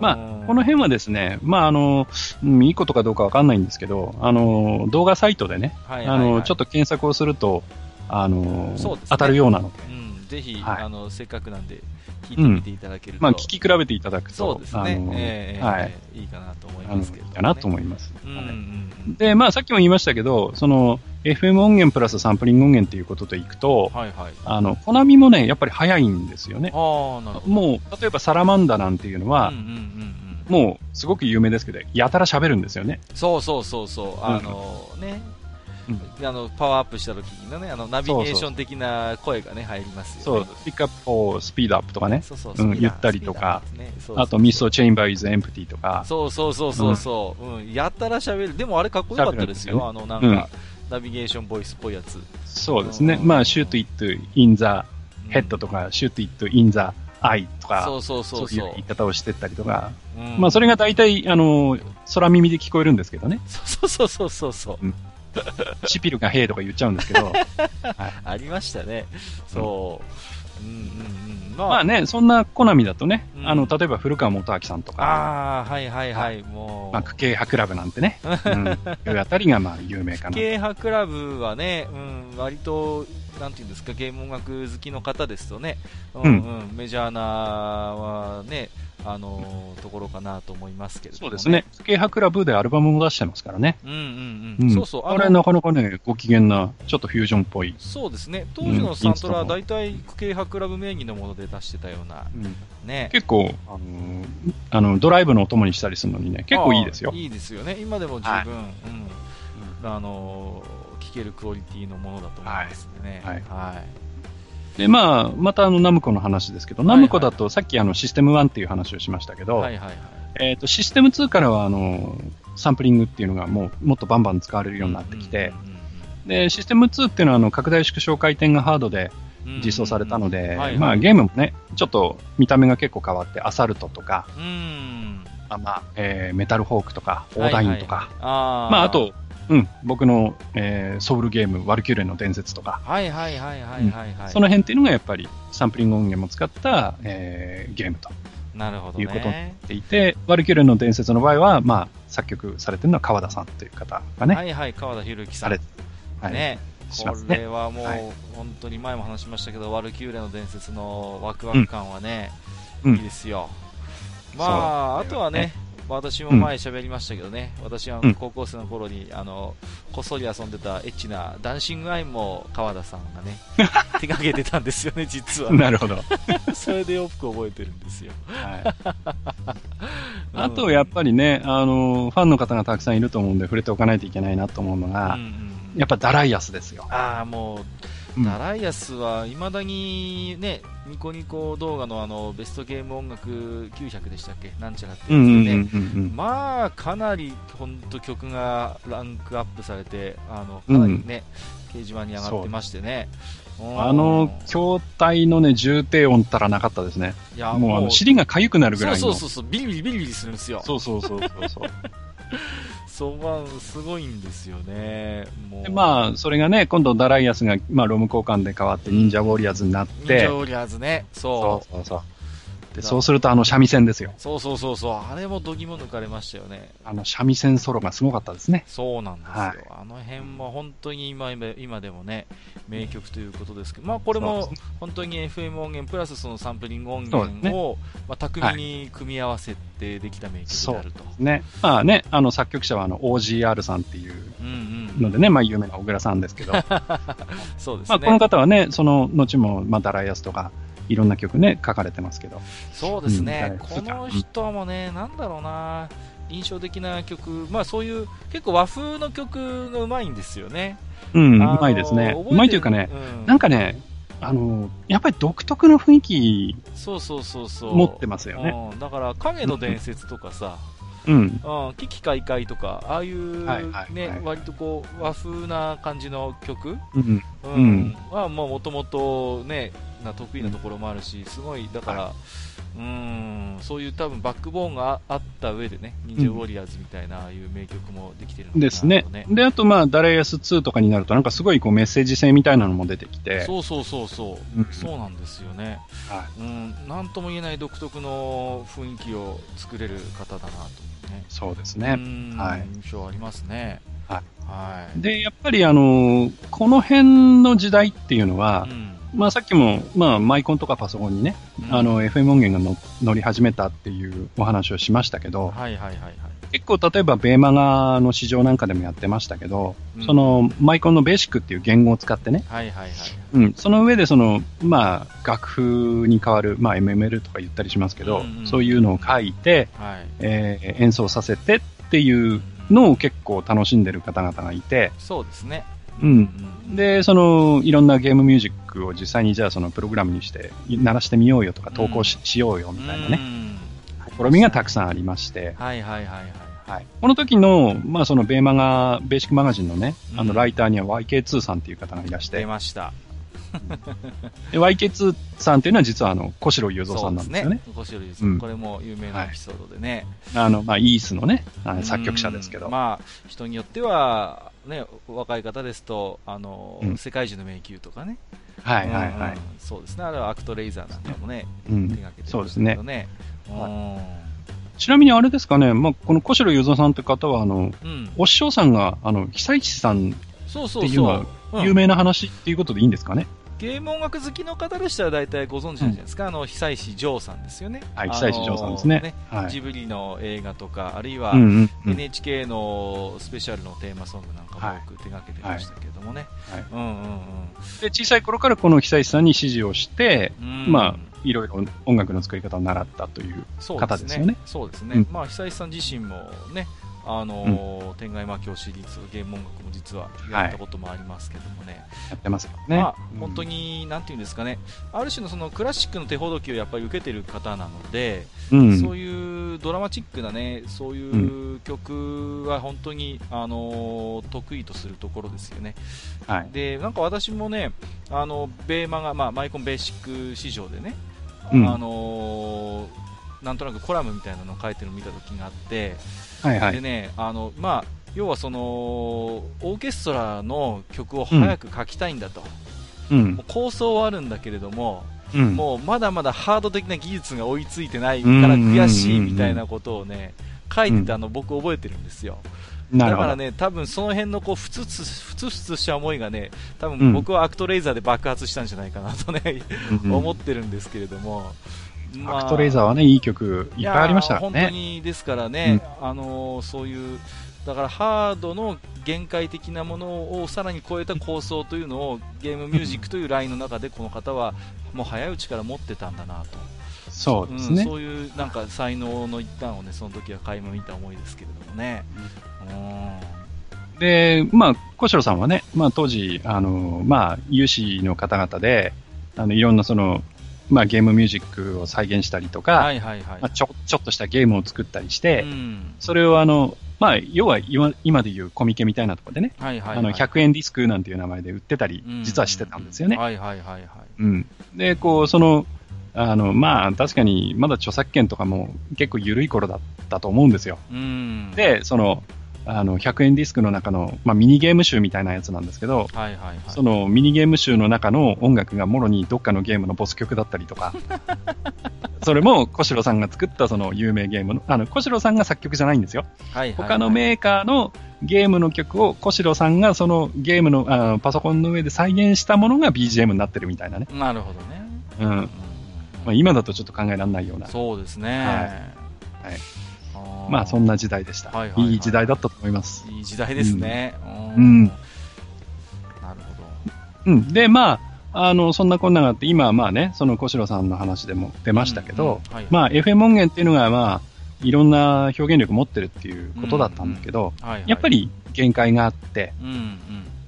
まあ、この辺はですね、まあ、あの、うんいいことかどうかわかんないんですけど、あの、動画サイトでね、はいはいはい。あの、ちょっと検索をすると、あの、当たるようなので、うん、ぜひ、はい。あのせっかくなんで聞いてみていただけると、まあ、聞き比べていただくと、そうですね、ええはい、いいかなと思いますけど、ね、いかなと思います。うんうんで、まあ、さっきも言いましたけど、その、FM 音源プラスサンプリング音源っていうことでいくと、はいはい。あの、コナミもね、やっぱり早いんですよね。もう、例えばサラマンダなんていうのはうん、うんうんうん。もう、すごく有名ですけど、やたら喋るんですよね。そうそうそうそう、あのね、あのパワーアップした時のね、あのナビゲーション的な声がね入りますそうよね。、ピックアップをスピードアップとかね。そうそううんスピーダー言ったりとかスピーダーですねそうそうあと、ミストチェインバーイズエンプティとか。そうそうそうそうそう、うん、やったら喋る。でもあれかっこよかったですよ。喋あのなんうんか、ナビゲーションボイスっぽいやつ。そうですね。うんまあ、シュートイットインザうんヘッドとか、シュートイットインザアイとか、そうそうそうそうそういう言い。方をしてったりとか。うんまあ、それが大体、あの、空耳で聞こえるんですけどね。そうそうそうそうそう。シピルがヘイとか言っちゃうんですけど。ありましたね。そう。うんうんうん。ままあね、そんなコナミだとね、うんあの、例えば古川元明さんとか、ああ、はいはいはい。もう。まあ、区警派クラブなんてね、うん、いうあたりがまあ有名かな。経派クラブはね、うん、割と、なんていうんですか、ゲーム音楽好きの方ですとね、うんうんメジャーなはね、あのところかなと思いますけれども、そうですね。。区警派クラブでアルバムも出してますからね。うんうんう。うんんそうそう。あれのなかなかね、ご機嫌な、ちょっとフュージョンっぽい。そうですね。当時のサントラはうん大体、経派クラブ名義のもので出してたような、ね。結構、あのーあの、ドライブのお供にしたりするのにね、結構いいですよいいですよね。今でも十分、はいうん、あのー、聴けるクオリティのものだと思いますんでね。はいはい。で、まあ、またあの、ナムコの話ですけど、はいはい。ナムコだとさっきあの、システム1っていう話をしましたけど、はいはいはい。えっ、と、システム2からはあの、サンプリングっていうのがもう、もっとバンバン使われるようになってきて、で、システム2っていうのはあの、拡大縮小回転がハードで実装されたので、はいはい。まあ、ゲームもね、ちょっと見た目が結構変わって、アサルトとか、うん。あまあ、えーメタルホークとか、オーダインとか、はいはいあー。まあ、あと、うん、僕の、えーソウルゲーム、ワルキューレの伝説とか、はいはいはいはいはいはい。その辺っていうのがやっぱりサンプリング音源も使った、えーゲームと。なるほどいうことになねっ。ていて、ワルキューレの伝説の場合は、まあ、作曲されてるのは川田さんという方がね、はいはい、川田博之さん。はい、ね。これはもう、はい。本当に前も話しましたけど、ワルキューレの伝説のワクワク感はね、うん。いいですよ。まあ、あそう。とはね、私も前喋りましたけどね、私はうん高校生の頃に、あの、こっそり遊んでたエッチなダンシングアイも川田さんがね、手掛けてたんですよね、実は。なるほど。それでよく覚えてるんですよ。はい、あと、やっぱりね、あの、ファンの方がたくさんいると思うんで、触れておかないといけないなと思うのが、うんうんやっぱダライアスですよ。ああ、もう、うんダライアスはいまだにね、ニコニコ動画のあのベストゲーム音楽900でしたっけ？なんちゃらってうんうね、うんうんうん。まあ、かなり本当曲がランクアップされて、あのかなりね、掲示板に上がってましてね。うんあの、筐体のね、重低音たらなかったですね。いやもうあの、尻が痒くなるぐらいの。そうそうそう、ビリビリビリビリするんですよ。そうそうそうそうそう。そう、まあ、すごいんですよね。もうでまあ、それがね、今度ダライアスが、まあ、ロム交換で変わって、忍者ウォリアーズになって、忍者ウォリアーズね。そう。そうそうそう。で、そうするとあの三味線ですよ。そうそうそうそう。あれも度肝抜かれましたよね。あの三味線ソロがすごかったですね。そうなんですよ。はいあの辺も本当に今今でもね、名曲ということですけど、まあこれも本当に FM 音源プラスそのサンプリング音源を、まあ、巧みに組み合わせてできた名曲であると。ね。まあね、あの作曲者はあの OGR さんっていううんうん。のでね、まあ有名な小倉さんですけど、そうですね。まあこの方はね、その後も、まあダライアスとか、いろんな曲ね、書かれてますけど。そうですね、うんこの人もね、なんだろうな、印象的な曲、まあそういう結構和風の曲がうまいんですよね。うん、うまいですね。うまいというかね、うんなんかね、あの、やっぱり独特の雰囲気そうそうそうそう。持ってますよね。うん、だから影の伝説とかさ、うん。うん、危機開会とか、ああいう、はいはいね、はい割とこう、和風な感じの曲、うん。うん、うんは、もともとね、な得意なところもあるし、すごい、だから、うん、そういう多分バックボーンがあった上でね、忍者ウォリアーズみたいな、ああいう名曲もできてるのかなですね。で、あとまあ、ダライアス2とかになると、なんかすごいこうメッセージ性みたいなのも出てきて、そうそうそうそう、うんそうなんですよね。はうん、なんとも言えない独特の雰囲気を作れる方だなと思うね。そうですうね。んはい印象ありますね。はい。はい。で、やっぱりあの、この辺の時代っていうのはう、んまあさっきも、まあマイコンとかパソコンにね、うんあの、FM 音源がの乗り始めたっていうお話をしましたけど、はいはいはいはい。結構例えばベーマガの市場なんかでもやってましたけど、うんそのマイコンのベーシックっていう言語を使ってね、はいはいはい。うん、その上でその、まあ楽譜に変わる、まあ MML とか言ったりしますけど、うんうんそういうのを書いて、はい。えー演奏させてっていうのを結構楽しんでる方々がいて、そうですね。うんで、その、いろんなゲームミュージックを実際にじゃあそのプログラムにして、鳴らしてみようよとか投稿し,、しようよみたいなね、ね。試みがたくさんありまして、はいはいはいはい。はい。この時の、まあそのベーマガ、ベーシックマガジンのね、あのうんライターには YK2 さんっていう方がいらして、出ました。で YK2 さんっていうのは実はあの、小城雄三さんなんですよね。ごしろですうんこれも有名なエピソードでね。あの、まあイースのね、あの作曲者ですけど。うんまあ、人によっては、ね、若い方ですと、あの、うん世界中の迷宮とかね。はいはいはいうん。そうですね。あれはアクトレイザーなんかもね、うん手掛けてそうですねるんですけど。ね。ちなみにあれですかね、まあこの小城雄三さんって方は、あの、うん。うん。お師匠さんが、あの、久石さんそうってそうそういうのは。うん有名な話っていうことでいいんですかね、ゲーム音楽好きの方でしたら大体ご存知じゃないですか、あの久石譲さんですよね。はい、久石譲さんですね。はい。ジブリの映画とか、あるいはうんうんうん NHK のスペシャルのテーマソングなんかも多く手掛けてましたけどもね。はいうんうんで、小さい頃からこの久石さんに指示をして、うんうんまあ、いろいろ音楽の作り方を習ったというそう方ですよね。そうですね。うんまあ、久石さん自身もね、あのー天外魔境シリーズ、ゲーム音楽も実はやったこともありますけどもね。やってますよね。まあ、うん本当に、なんていうんですかね、ある種のそのクラシックの手ほどきをやっぱり受けてる方なので、うん。そういうドラマチックなね、そういう曲は本当に、あのー得意とするところですよね。はい。で、なんか私もね、あの、ベーマが、まあ、マイコンベーシック市場でね、うんあのーなんとなくコラムみたいなのを書いてるのを見た時があって、はいはい。でね、あの、まあ、要はその、オーケストラの曲を早く書きたいんだと。うん。構想はあるんだけれども、うん。もうまだまだハード的な技術が追いついてないから悔しいみたいなことをね、書いてたの僕覚えてるんですよ。だからね、多分その辺のこうふつつふつふつした思いがね、多うん分僕はアクトレイザーで爆発したんじゃないかなとね、うん 思ってるんですけれども。まアクトレイザーはね、いい曲いっぱいありましたからいやー本当ね。にですからね、あのーそういう、だからハードの限界的なものをさらに超えた構想というのをゲームミュージックというラインの中でこの方はもう早いうちから持ってたんだなと。そうですねん。そういうなんか才能の一端をね、その時は垣間見た思いですけれどもね。うんで、まあ、小城さんはね、まあ当時、あの、まあ、有志の方々で、あの、いろんなその、まあゲームミュージックを再現したりとか、はいはいはい。まあ、ちょ、ちょっとしたゲームを作ったりして、うんそれをあの、まあ、要は今今でいうコミケみたいなところでね、はいはいはい、あの、100円ディスクなんていう名前で売ってたりうん、実はしてたんですよね。で、こう、その、あの、まあ、確かに、まだ著作権とかも結構緩い頃だったと思うんですよ。うん。で、その、あの、100円ディスクの中の、まあ、ミニゲーム集みたいなやつなんですけど、はいはいはい。そのミニゲーム集の中の音楽がもろにどっかのゲームのボス曲だったりとか、それも小城さんが作ったその有名ゲームの、あの、小城さんが作曲じゃないんですよ。はいはいはい他のメーカーのゲームの曲を小城さんがそのゲームのあパソコンの上で再現したものが BGM になってるみたいなね。なるほどね。うん。うんまあ、今だとちょっと考えられないような。そうですね。はいはいまあそんな時代でした。はいはいはいいい時代だったと思います。いい時代ですね。うんうんなるほうん。で、まあ、あの、そんなこんながあって、今はまあね、その小城さんの話でも出ど。ましたけど、うんうんはいまあ FM 音源っていうのがまあ、いろんな表現力持ってるっていうことだったんだけど、はいはいやっぱ、り限界があって、うん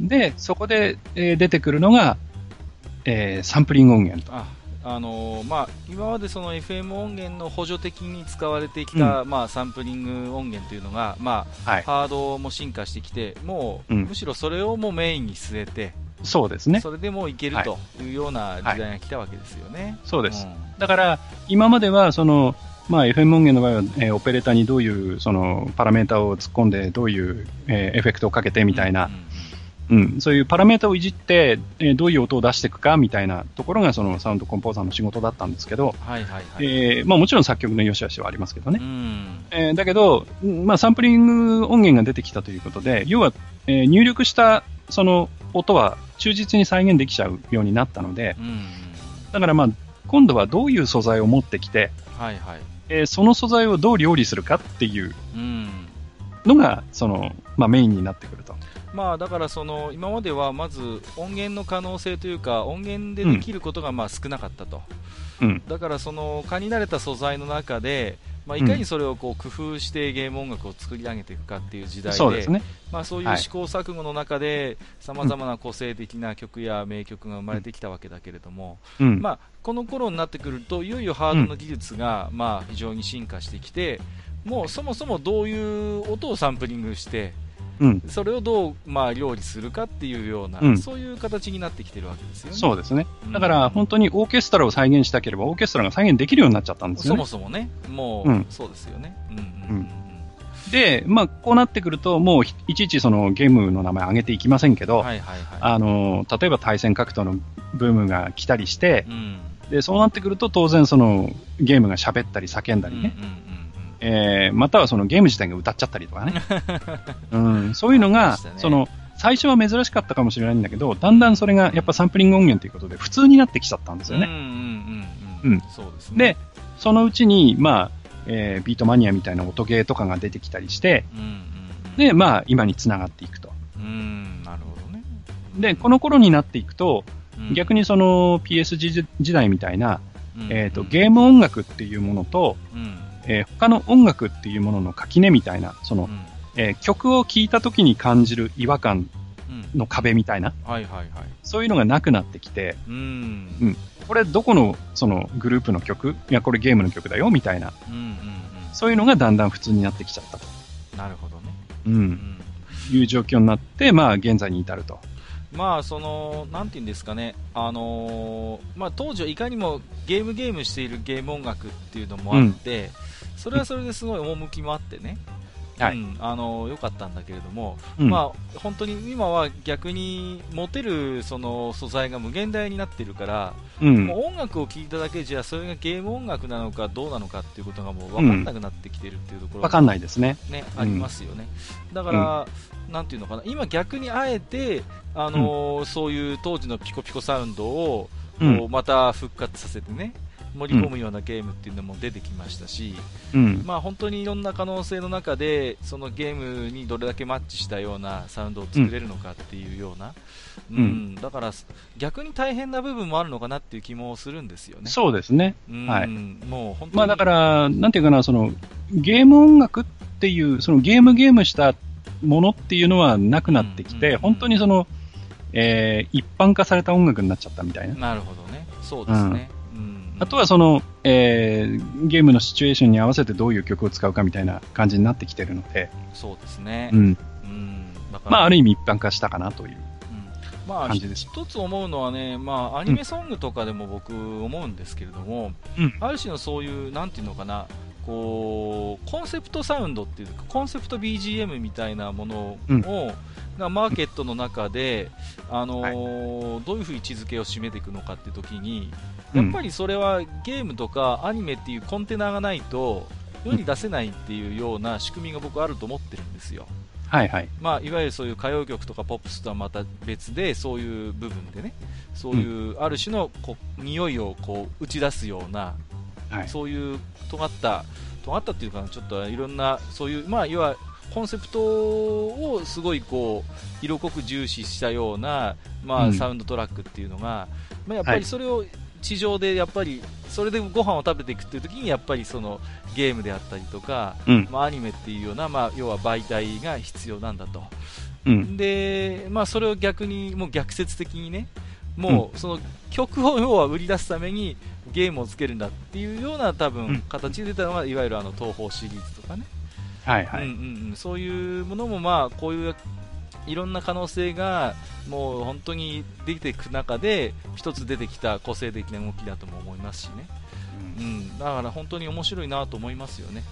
うん。で、そこで、えー出てくるのが、えーサンプリング音源と。あ、あのー、まあ、今までその FM 音源の補助的に使われてきた、うん、まあ、サンプリング音源というのが、まあ、はい、ハードも進化してきて、もう、うん、むしろそれをもうメインに据えて、そうですね。それでもいけるとい。うような時代が来たわけですよね。はい。はい、そうです。だから、今までは、その、まあ、FM 音源の場合は、えー、オペレーターにどういうそのパラメータを突っ込んで、どういう、えー、エフェクトをかけてみたいな、うん、うん、そういうパラメータをいじって、えー、どういう音を出していくかみたいなところがそのサウンドコンポーザーの仕事だったんですけど、はいはいはい。えーまあ、もちろん作曲の良し悪しはありますけどね。うん。えー、だけど、まあ、サンプリング音源が出てきたということで、要は、えー、入力したその音は忠実に再現できちゃうようになったので、うん、だからまあ、今度はどういう素材を持ってきて、はいはい。えー、その素材をどう料理するかっていうのが、その、まあ、メインになってくる。と。まあ、だからその今まではまず音源の可能性というか音源でできることがまあ少なかったと、うん、だからその蚊に慣れた素材の中で、まあ、いかにそれをこう工夫してゲーム音楽を作り上げていくかっていう時代で、そうね。まあ、そういう試行錯誤の中でさまざまな個性的な曲や名曲が生まれてきたわけだけれども、うん、まあ、この頃になってくるといよいよハードの技術がまあ非常に進化してきてもうそもそもどういう音をサンプリングしてうん、それをどう、まあ、料理するかっていうような、うん、そういう形になってきてるわけですよね。そうですね。だから、本当にオーケストラを再現したければ、オーケストラが再現できるようになっちゃったんですよね。そもそもね。もう、うん、そうですよね。うん、うんで、まあ、こうなってくると、もういちいちそのゲームの名前上げていきませんけど、はいはいはい、あの例えば対戦格闘のブームが来たりして、うん、でそうなってくると当然そのゲームが喋ったり叫んだりね、うんうんうんえー、またはそのゲーム自体が歌っちゃったりとかね。うん、そういうのが、ね、その、最初は珍しかったかもしれないんだけど、だんだんそれがやっぱサンプリング音源ということで普通になってきちゃったんですよね。ですね。で、そのうちに、まあ、えー、ビートマニアみたいな音ゲーとかが出てきたりして、うんうんうん、で、まあ、今につながっていくと。うん、なるほどね。で、この頃になっていくと、うん、逆にその PSG 時代みたいな、うんうん、えっ、ー、と、ゲーム音楽っていうものと、うんえー、他の音楽っていうものの垣根みたいな、その、うん、えー、曲を聴いた時に感じる違和感の壁みたいな、うん、はいはいはい、そういうのがなくなってきて、うん、うん、これどこのそのグループの曲いや、これゲームの曲だよみたいな、うんうんうん、そういうのがだんだん普通になってきちゃったと。なるほどね。うん。うん、いう状況になって、まあ現在に至ると。まあそのなんていうんですかね、あのー、まあ、当時はいかにもゲームゲームしているゲーム音楽っていうのもあって、それはそれですごい趣もあってね、はい、うん、あの良かったんだけれども、うん、まあ、本当に今は逆に持てるその素材が無限大になっているから、うん、もう音楽を聴いただけじゃそれがゲーム音楽なのかどうなのかっていうことがもう分かんなくなってきてるっていうところが、分かんないですね。ねありますよね。だから、なんていうのかな今逆にあえて、あのー、そういう当時のピコピコサウンドをこうまた復活させてね、盛り込むようなゲームっていうのも出てきましたし、うん、まあ本当にいろんな可能性の中でそのゲームにどれだけマッチしたようなサウンドを作れるのかっていうような、うん、うん、だから逆に大変な部分もあるのかなっていう気もするんですよね。そうですね。はい。もう本当に。まあだから、なんていうかな、そのゲーム音楽っていう、そのゲームゲームしたものっていうのはなくなってきて、本当にその、えー、一般化された音楽になっちゃったみたいな。なるほどね。そうですね。うんあとはその、えー、ゲームのシチュエーションに合わせてどういう曲を使うかみたいな感じになってきてるので。そうですね。うん。うん、まあ、ある意味一般化したかなという。まあ、一つ思うのはね、まあ、アニメソングとかでも僕思うんですけれども、うん、ある種のそういう、なんていうのかな、こう、コンセプトサウンドっていうか、コンセプト BGM みたいなものを、うん、がマーケットの中で、あのーはい、どういうふうに位置づけを占めていくのかっていう時に、やっぱりそれはゲームとかアニメっていうコンテナがないと世に出せないっていうような仕組みが僕あると思ってるんですよ。はいはい。まあ、いわゆるそういう歌謡曲とかポップスとはまた別で、そういう部分でね、そういうある種のこう匂いをこう打ち出すような、はい、そういう尖った、尖ったっていうかちょっといろんな、そういう、まあ、いわコンセプトをすごいこう色濃く重視したような、まあ、サウンドトラックっていうのが、まあ、やっぱりそれを地上でやっぱりそれでご飯を食べていくっていう時にやっぱりそのゲームであったりとか、うん、まあ、アニメっていうような、まあ、要は媒体が必要なんだと、うん、でまあ、それを逆にもう逆説的にねもうその曲を要は売り出すためにゲームをつけるんだっていうような多分形で出たのが、いわゆるあの東宝シリーズとかね、はいはい、うんうんうん、そういうものもまあこういういろんな可能性がもう本当にできていく中で一つ出てきた個性的な動きだとも思いますしね、うん、うん、だから本当に面白いなと思いますよね。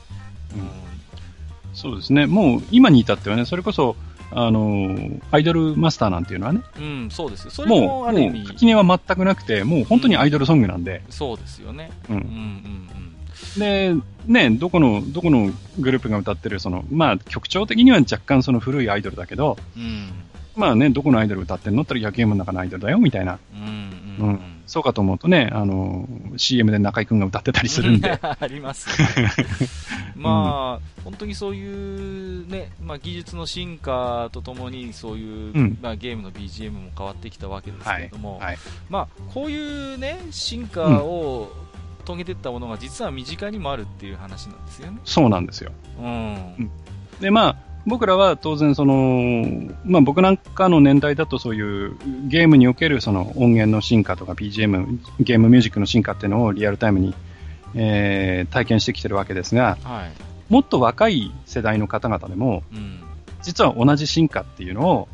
うん、そうですね。もう今に至ってはねそれこそあのアイドルマスターなんていうのはね、うん、そうですそれもある意味。もう垣根は全くなくて、もう本当にアイドルソングなんで、うん、そうですよね。うん、うん、うんで、ね、どこの、どこのグループが歌ってる、その、まあ、曲調的には若干その古いアイドルだけど、うん、まあね、どこのアイドル歌ってんのったら、野球ゲームの中のアイドルだよ、みたいな。うん、うん、そうかと思うとね、あの、CM で中居君が歌ってたりするんで。あります、ね、まあ、本当にそういうね、まあ、技術の進化とともに、そういう、まあ、ゲームの BGM も変わってきたわけですけれども、はい。はい、まあ、こういうね、進化を、遂げていったものが実は身近にもあるっていう話なんですよね。そうなんですよ。うん。で、まあ、僕らは当然その、まあ僕なんかの年代だとそういうゲームにおけるその音源の進化とか BGM、ゲームミュージックの進化っていうのをリアルタイムに、えー、体験してきてるわけですが、はい、もっと若い世代の方々でも、うん、実は同じ進化っていうのを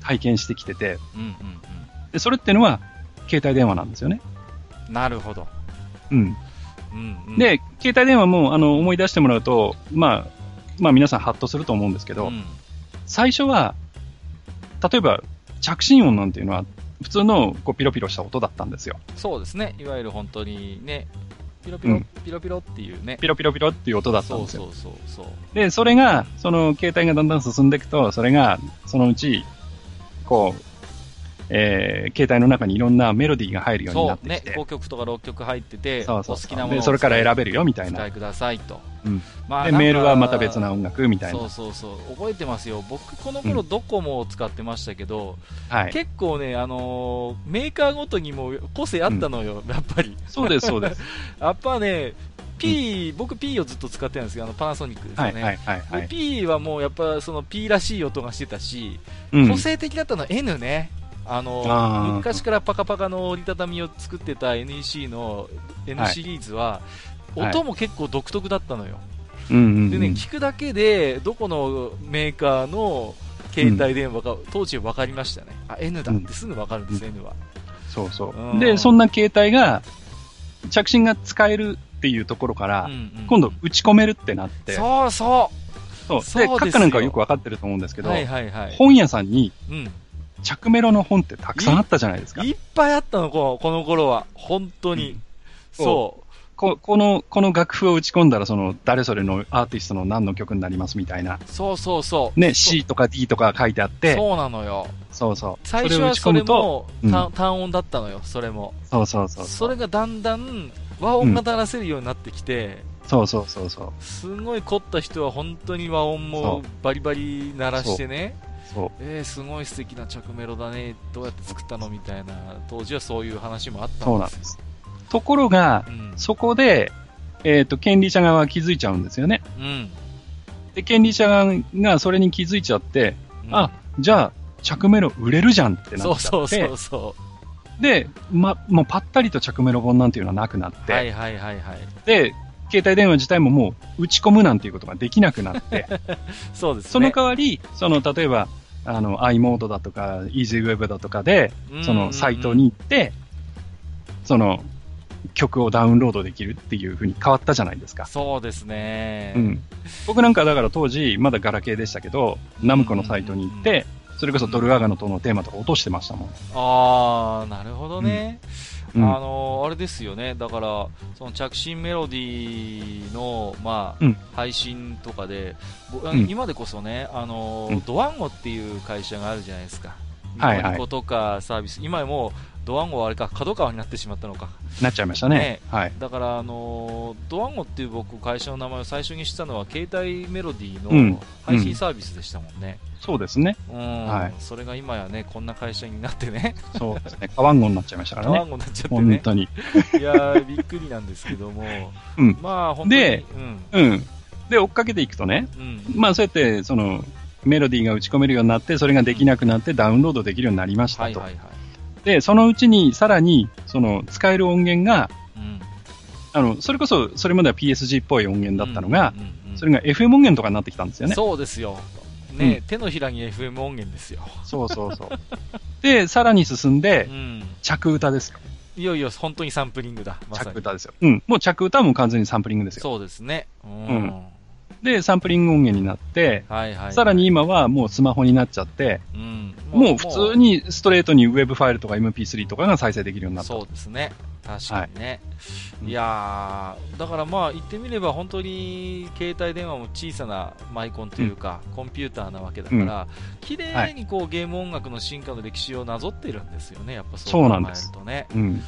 体験してきてて、でそれっていうのは携帯電話なんですよね。なるほど。うん。うんうん、で、携帯電話もあの思い出してもらうと、まあ、まあ皆さんハッとすると思うんですけど、うん、最初は、例えば着信音なんていうのは、普通のこうピロピロした音だったんですよ。そうですね。いわゆる本当にね、ピロピロ、うん、ピロピロっていうね。ピロピロピロっていう音だったんですよ。そうそうそうそうで、それが、その携帯がだんだん進んでいくと、それが、そのうち、こう、えー、携帯の中にいろんなメロディーが入るようになってきて。ね、5曲とか6曲入ってて、そうそうそうお好きなものをそれから選べるよみたいな。くださいと。うん。まあ、で、メールはまた別な音楽みたいな。そうそうそう。覚えてますよ。僕、この頃ドコモを使ってましたけど、うん、結構ね、あのー、メーカーごとにも個性あったのよ、うん、やっぱり。そうです、そうです。やっぱね、P、うん、僕 P をずっと使ってるんですけど、あのパナソニックですよね。はいはいはい、はい、P はもうやっぱその P らしい音がしてたし、個性的だったのは N ね。あの昔からパカパカの折りたたみを作ってた NEC の N シリーズは、はい、音も結構独特だったのよ、でね聞くだけでどこのメーカーの携帯電話か、当時分かりましたね。あ N だってすぐ分かるんです、うん、N は。そうそう、でそんな携帯が着信が使えるっていうところから、うんうん、今度打ち込めるってなって。そうそう。そう。で、閣下なんかはよく分かってると思うんですけど、はいはいはい、本屋さんに、うん着メロの本ってたくさんあったじゃないですか。いっぱいあったの、この頃は。本当に。うん、そう。ここの、この楽譜を打ち込んだら、その、誰それのアーティストの何の曲になりますみたいな。そうそうそう。ね、C とか D とか書いてあって。そうなのよ。そうそう。最初はそれも、単音だったのよ、それも。そうそうそうそれがだんだん、和音が鳴らせるようになってきて、うん、そうそうそうそう。すごい凝った人は本当に和音もバリバリ鳴らしてね。そうえー、すごい素敵な着メロだね、どうやって作ったのみたいな、当時はそういう話もあったんですそうなんです。ところが、うん、そこで、えっ、ー、と、権利者側は気づいちゃうんですよね。うん。で、権利者側がそれに気づいちゃって、うん、あ、じゃあ、着メロ売れるじゃんってなっちゃって。そうそうそうで、ま、もうぱったりと着メロ本なんていうのはなくなって。はいはいはいはい。で、携帯電話自体ももう打ち込むなんていうことができなくなって、そうですね。その代わり、その、例えば、あの、i モードだとか、EasyWeb だとかで、そのサイトに行って、その曲をダウンロードできるっていう風に変わったじゃないですか。そうですね。うん。僕なんかだから当時、まだガラケーでしたけど、ナムコのサイトに行って、それこそドルアガノとのテーマとか落としてましたもん。あー、なるほどね。うんあのー、あれですよね、だから、その着信メロディーの、まあ、うん、配信とかで、うん、今でこそね、あのドワンゴっていう会社があるじゃないですか。はいはい、ニコニコとかサービス、今もドワンゴはあれか、角川になってしまったのか。なっちゃいましたね。ねはい。だから、あのー、ドワンゴっていう僕、会社の名前を最初に知ったのは、携帯メロディーの配信サービスでしたもんね。うん、そうですね。うん。はい。それが今やね、こんな会社になってね。そうですね。カワンゴになっちゃいましたからね。カワンゴになっちゃってね。本当に。いやびっくりなんですけども。うん。まあ、本当に。で、うん。うん。で、追っかけていくとね、うん、まあ、そうやって、その、メロディーが打ち込めるようになって、それができなくなってダウンロードできるようになりましたと。はいはいはい。で、そのうちにさらに、その使える音源が、うん、あの、それこそ、それまでは PSG っぽい音源だったのが、それが FM 音源とかになってきたんですよね。そうですよ。ね、うん、手のひらに FM 音源ですよ。そうそうそう。で、さらに進んで、うん、着歌ですよ。いよいよ本当にサンプリングだ。ま、着歌ですよ。うん。もう着歌も完全にサンプリングですよ。そうですね。うん。で、サンプリング音源になって、はいはい、はい、さらに今はもうスマホになっちゃって、うん、もう普通にストレートにウェブファイルとか MP3 とかが再生できるようになった。そうですね。確かにね。はい、いやだからまあ言ってみれば本当に携帯電話も小さなマイコンというか、うん、コンピューターなわけだから、綺麗にこう、ゲーム音楽の進化の歴史をなぞっているんですよね、やっぱそう考えるとね。うん。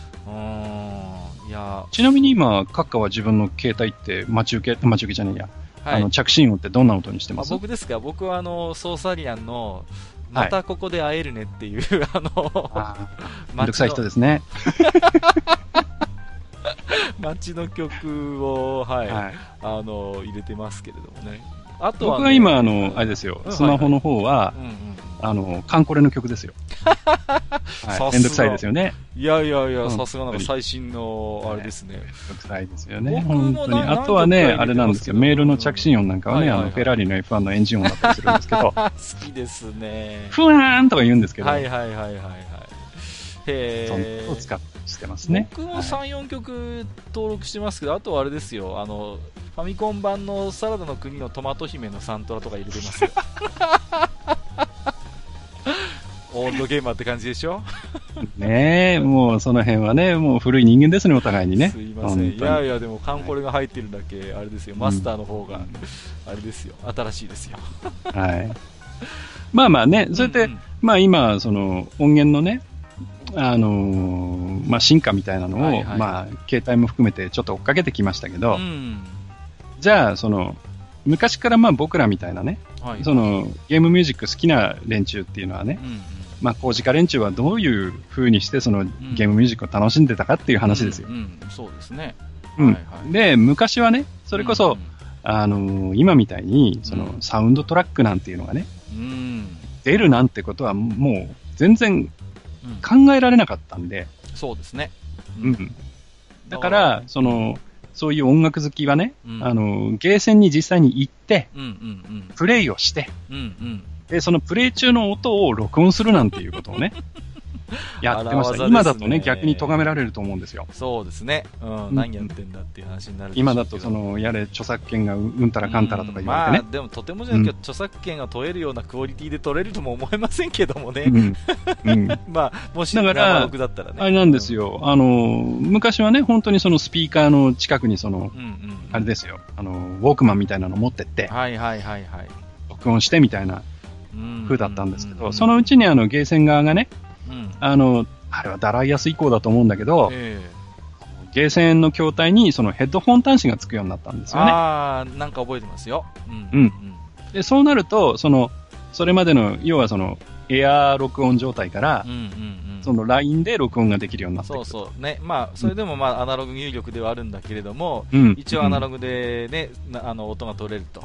いやちなみに今、閣下は自分の携帯って待ち受け、待ち受けじゃねえや。はい、あの着信音ってどんな音にしてます？僕ですか？僕はあのソーサリアンのまたここで会えるねっていう、はい、あの、めんどくさい人ですね。街の曲を、はい、はい、あの、入れてますけれどもね。あとは、ね、僕は今、あの、あれですよ、スマホの方は、うんうんあの、カンコレの曲ですよ。はい、めんどくさいですよね。いやいやいや、さすがなんか最新の、あれですね。めんどくさいですよね。本当に。あとはね、あれなんですよ、メールの着信音なんかはね、あの、フェラーリの F1 のエンジン音だったりするんですけど。好きですね。ふわーんとか言うんですけど。はいはいはいはいはい。へえ。を使ってますね。僕も3、4曲登録してますけど、あとはあれですよ、あの、ファミコン版のサラダの国のトマト姫のサントラとか入れてますよ。オールドゲーマーって感じでしょ？ねえ、もうその辺はね、もう古い人間ですね、お互いにね。すいません。いやいや、でもカンコレが入ってるだけ、あれですよ、マスターの方が、あれですよ、新しいですよ。はい。まあまあね、そうやって、うんうん、まあ今、その音源のね、あのー、まあ進化みたいなのを、はいはい、まあ携帯も含めてちょっと追っかけてきましたけど、うん、じゃあ、その、昔からまあ僕らみたいなね、はい、そのゲームミュージック好きな連中っていうのはね、うんうん。まあ、工事家連中はどういうふうにしてそのゲームミュージックを楽しんでたかっていう話ですよ。うん、うん、そうですね。うん、はいはい、で、昔はね、それこそ、うんあのー、今みたいに、その、サウンドトラックなんていうのがね、うん、出るなんてことはもう全然考えられなかったんで。そうですね。うん。だから、その、そういう音楽好きはね、あの、ゲーセンに実際に行って、うんうんうん、プレイをして、うんうん。で、そのプレイ中の音を録音するなんていうことをね、やってました。今だとね、逆に咎められると思うんですよ。そうですね。うん、何やってんだっていう話になる今だと、その、やれ、著作権がうんたらかんたらとか言われてね。まあ、でもとてもじゃないけど、著作権が問えるようなクオリティで取れるとも思えませんけどもね。うん。うん、まあ、もし、だから、だったらね。あれなんですよ。あの、昔はね、本当にそのスピーカーの近くにその、うんうん、あれですよ。あの、ウォークマンみたいなの持ってって、はいはいはいはい。録音してみたいな。風だったんですけど、そのうちにあのゲーセン側がね、うん、あの、あれはダライアス以降だと思うんだけど、えー、ゲーセンの筐体にそのヘッドホン端子がつくようになったんですよね。ああ、なんか覚えてますよ。うん。うん、で、そうなると、その、それまでの、要はその、エアー録音状態から、うんうんうん、その LINE で録音ができるようになってそうそう。ね、まあ、それでもまあアナログ入力ではあるんだけれども、うん、一応アナログでね、うん、あの音が取れると、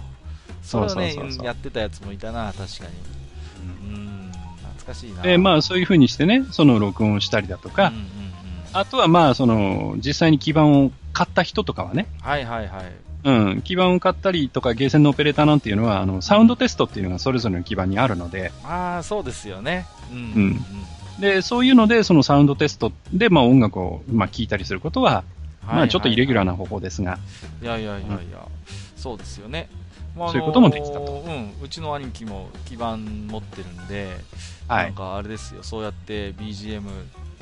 それをねやってたやつもいたな、確かに。懐かしいな。で、まあそういうふうにしてね、その録音をしたりだとか、うんうんうん、あとはまあその、実際に基板を買った人とかはね、はいはいはい。うん、基板を買ったりとか、ゲーセンのオペレーターなんていうのは、あの、サウンドテストっていうのがそれぞれの基板にあるので。ああ、そうですよね。うん。うん、で、そういうので、そのサウンドテストで、まあ音楽を、まあ聞いたりすることは、まあちょっとイレギュラーな方法ですが。いやいやいやいや、うん、そうですよね。まあ、そういうこともできたと。うん、うちの兄貴も基板持ってるんで、はい、なんかあれですよ、そうやって BGM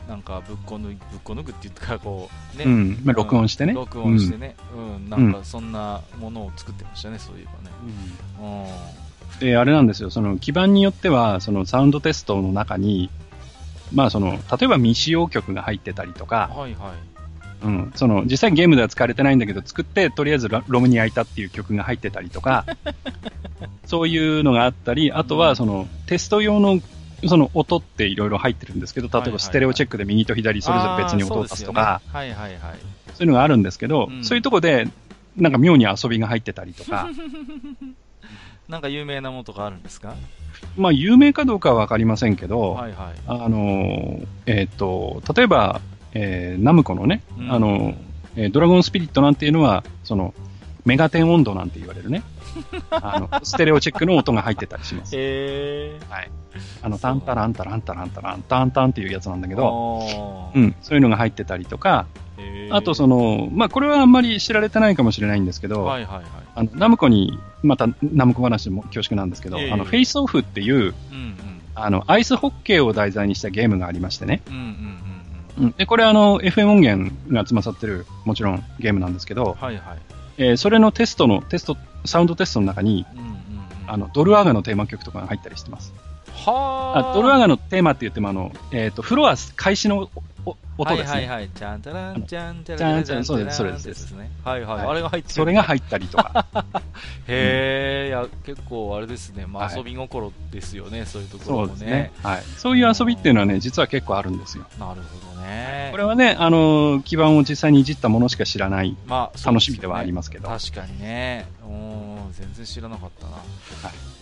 なんかぶっこ抜ぶっこ抜くって言ったらこうね、うんまあ、録音してね、録音してね、うん、なんかそんなものを作ってましたね、そういえばね。うん、であれなんですよ、その基板によってはそのサウンドテストの中に、まあその例えば未使用曲が入ってたりとか、はいはい、うん、その実際にゲームでは使われてないんだけど、作ってとりあえずロムに焼いたっていう曲が入ってたりとか、そういうのがあったり、あとはそのテスト用のその音っていろいろ入ってるんですけど、例えばステレオチェックで右と左それぞれ別に音を出すとか、そういうのがあるんですけど、うん、そういうとこでなんか妙に遊びが入ってたりとか、なんか有名なものとかあるんですか？まあ、有名かどうかはわかりませんけど、はいはい、あの、えっ、ー、と、例えば、えー、ナムコのね、うん、あの、えー、ドラゴンスピリットなんていうのは、その、メガテン温度なんて言われるね。あの、ステレオチェックの音が入ってたりします。へはい。あの、タンタランタランタランタランタンタンっていうやつなんだけど、うん、そういうのが入ってたりとか、あとその、まあ、これはあんまり知られてないかもしれないんですけど、はいはいはい、あのナムコに、またナムコ話も恐縮なんですけど、あの、フェイスオフっていう、うんうん、あの、アイスホッケーを題材にしたゲームがありましてね。うんうんうん、で、これあの、FM 音源が詰まさってる、もちろんゲームなんですけど、はいはい、えー、それのテストの、テスト、サウンドテストの中に、うんうんうん、あの、ドルアーガのテーマ曲とかが入ったりしてます。はあ。ドルアーガのテーマって言っても、あの、えっ、ー、と、フロア開始の音ですね。はいはいはい。ちゃんたらんちゃんたらんちゃんそうです、そうです。ですね。はいはい。あれが入ってる。それが入ったりとか。へえ、いや、結構あれですね。まあ遊び心ですよね、そういうところもね。そうですね。はい。そういう遊びっていうのはね、実は結構あるんですよ。なるほどね。これはね、あの、基盤を実際にいじったものしか知らない、まあ、楽しみではありますけど。確かにね。全然知らなかったな。はい、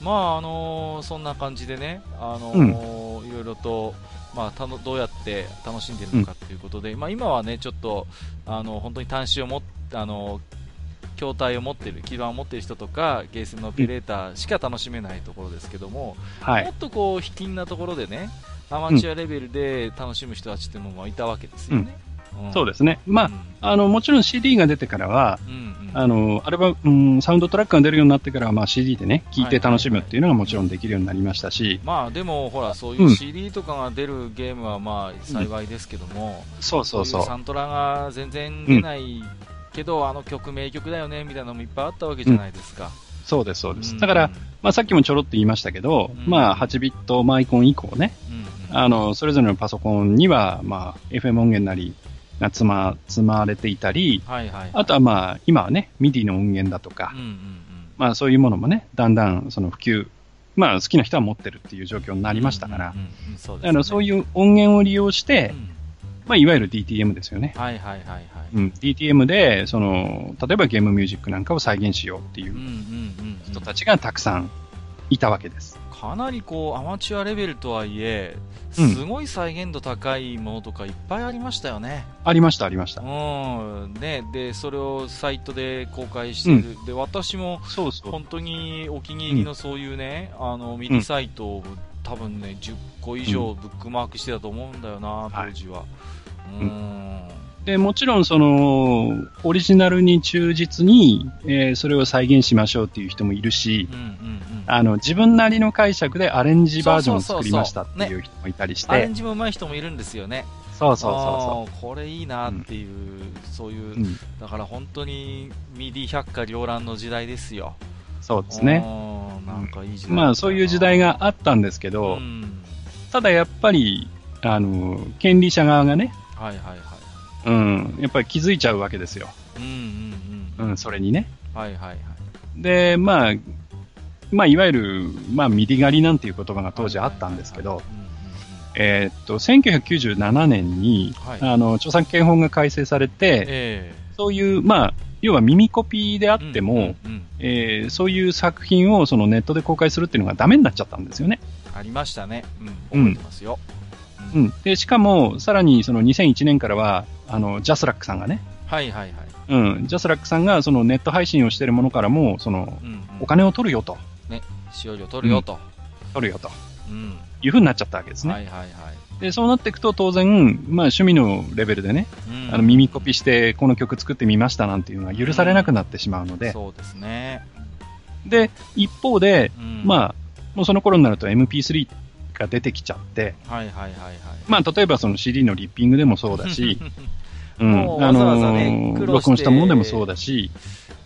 まあ、あのそんな感じでね、あのいろいろと、まあ、たのどうやって楽しんでるのかということで、うん、まあ、今はね、ちょっと、あの、本当に端子を持って、あの、筐体を持ってる、基盤を持ってる人とか、ゲーセンのオペレーターしか楽しめないところですけども、はい、もっとこう、卑近なところでね、アマチュアレベルで楽しむ人たちっていうのもいたわけですよね。うんそうですね。まあ、あの、もちろん CD が出てからは、あの、アルバム、うん、サウンドトラックが出るようになってからは、まあ CD でね、聴いて楽しむっていうのがもちろんできるようになりましたし。まあでも、ほら、そういう CD とかが出るゲームはまあ幸いですけども、そうそうそう。サントラが全然出ないけど、あの曲名曲だよね、みたいなのもいっぱいあったわけじゃないですか。そうです、そうです。だから、まあさっきもちょろっと言いましたけど、まあ8ビットマイコン以降ね、あの、それぞれのパソコンには、まあ FM 音源なり、が積ま、積まれていたり、はいはいはい、あとはまあ、今はね、MIDI の音源だとか、うんうんうん、まあそういうものもね、だんだんその普及、まあ好きな人は持ってるっていう状況になりましたから、あのそういう音源を利用して、うん、まあいわゆる DTM ですよね。はいはいはいはい。うん、DTM で、その、例えばゲームミュージックなんかを再現しようっていう人たちがたくさんいたわけです。かなりこうアマチュアレベルとはいえ、すごい再現度高いものとかいっぱいありましたよね。ありました、ありました。うん。ね、で、それをサイトで公開してる。うん、で、私も、そうそう。本当にお気に入りのそういうね、うん、あの、ミニサイトを、多分ね、10個以上ブックマークしてたと思うんだよな、当時は。うん。で、もちろん、その、オリジナルに忠実に、えー、それを再現しましょうっていう人もいるし、うんうんうん、あの、自分なりの解釈でアレンジバージョンを作りましたっていう人もいたりして。アレンジも上手い人もいるんですよね。そうそうそうそう。これいいなっていう、うん、そういう、うん、だから本当にミディ百科両覧の時代ですよ。そうですね。なんかいい時代、まあそういう時代があったんですけど、うん、ただやっぱり、あの、権利者側がね、はいはいはい。うん、やっぱり気づいちゃうわけですよ。うんうんうん。うん、それにね。はいはいはい。で、まあ、まあ、いわゆる、まあ、 MIDI 狩りなんていう言葉が当時あったんですけど、えっと、1997年に、はい、あの、著作権法が改正されて、えー、そういう、まあ、要は耳コピーであっても、えー、そういう作品をそのネットで公開するっていうのがダメになっちゃったんですよね。ありましたね。うん、覚えてますよ。うん。うん、で、しかも、さらにその2001年からは、あの、 JASRAC さんがね。はいはいはい。うん、 JASRAC さんがそのネット配信をしているものからも、その、うんうん、お金を取るよと。ね、使用料取るよと。取るよと。うん。いうふうになっちゃったわけですね。はいはいはい。で、そうなっていくと当然、まあ趣味のレベルでね、うん、あの耳コピしてこの曲作ってみましたなんていうのは許されなくなってしまうので。うん、そうですね。で、一方で、うん、まあ、もうその頃になると MP3 が出てきちゃって、はいはいはいはい。まあ例えばその CD のリッピングでもそうだし、うん、あのー、録音したものでもそうだし、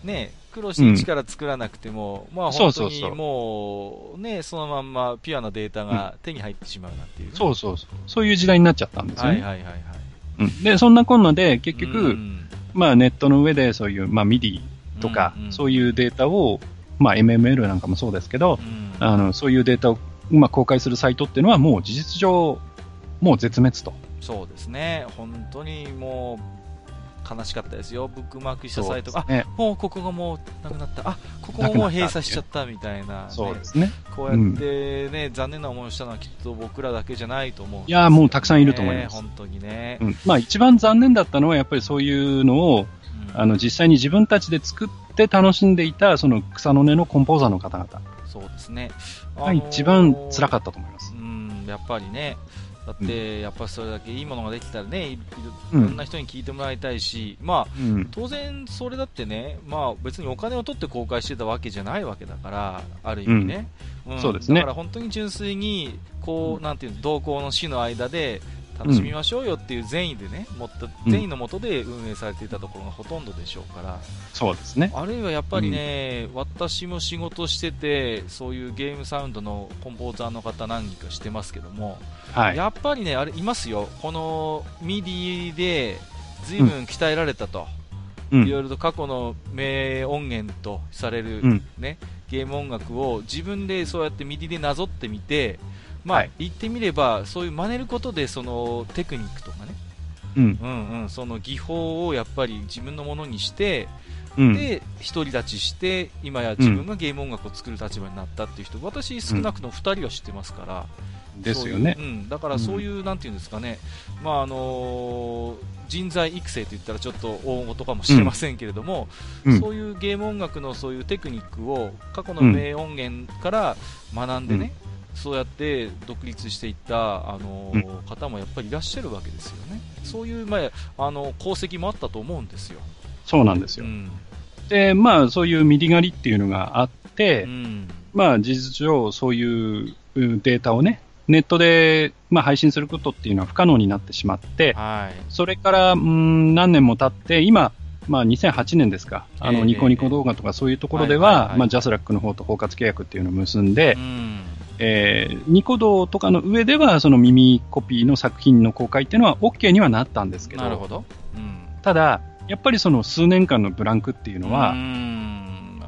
ね、苦労して一から作らなくても、うん、まあ本当にもう、ね、そのまんまピュアなデータが手に入ってしまうなんていう、ね、そうそうそう。そういう時代になっちゃったんですよね。はいはいはい、はい。うん。で、そんなこんなで、結局、うん、まあネットの上でそういう、まあ MIDI とか、うんうん、そういうデータを、まあ MML なんかもそうですけど、うん、あの、そういうデータを、まあ公開するサイトっていうのはもう事実上、もう絶滅と。そうですね。本当にもう、悲しかったですよ、ブックマークしたサイトが、ね、あもうここがもうなくなった、あここももう閉鎖しちゃったみたいな、ね、そうですね。こうやってね、うん、残念な思いをしたのはきっと僕らだけじゃないと思う、ね、いやもうたくさんいると思います、本当にね、うん、まあ、一番残念だったのは、やっぱりそういうのを、うん、あの実際に自分たちで作って楽しんでいたその草の根のコンポーザーの方々。そうですね。が一番辛かったと思います。うん、やっぱりね、だって、やっぱそれだけいいものができたらね、いろんな人に聞いてもらいたいし、うん、まあ、当然それだってね、まあ別にお金を取って公開してたわけじゃないわけだから、ある意味ね。うん、そうですね。だから本当に純粋に、こう、なんていうの、同行の死の間で、楽しみましょうよっていう善意でね、もっと善意のもとで運営されていたところがほとんどでしょうから、そうですね。あるいはやっぱりね、うん、私も仕事してて、そういうゲームサウンドのコンポーザーの方何人か知ってますけども、はい、やっぱりね、あれいますよ。この MIDI で随分鍛えられたと。いろいろと過去の名音源とされるね、ゲーム音楽を自分でそうやって MIDI でなぞってみて、まあ、はい、言ってみればそういう真似ることでそのテクニックとかね、うん、うんうん。その技法をやっぱり自分のものにして、うん、で独り立ちして今や自分がゲーム音楽を作る立場になったっていう人、私少なくとも2人は知ってますから。ですよね。うう、うん、だからそういう、なんていうんですかね、まああのー、人材育成といったらちょっと大事かもしれませんけれども、うん、そういうゲーム音楽のそういうテクニックを過去の名音源から学んでね、そうやって独立していったあの、うん、方もやっぱりいらっしゃるわけですよね、そういう、まあ、あの功績もあったと思うんですよ。そうなんですよ、うん、でまあ、そういう MIDI 狩りっていうのがあって、うん、まあ、事実上、そういうデータをね、ネットで、まあ、配信することっていうのは不可能になってしまって、はい、それからうん何年も経って、今、まあ、2008年ですか、あのニコニコ動画とかそういうところでは、まあ、 JASRAC の方と包括契約っていうのを結んで、うんえー、ニコ動とかの上では、その耳コピーの作品の公開っていうのは OK にはなったんですけど、なるほど。うん、ただ、やっぱりその数年間のブランクっていうのは、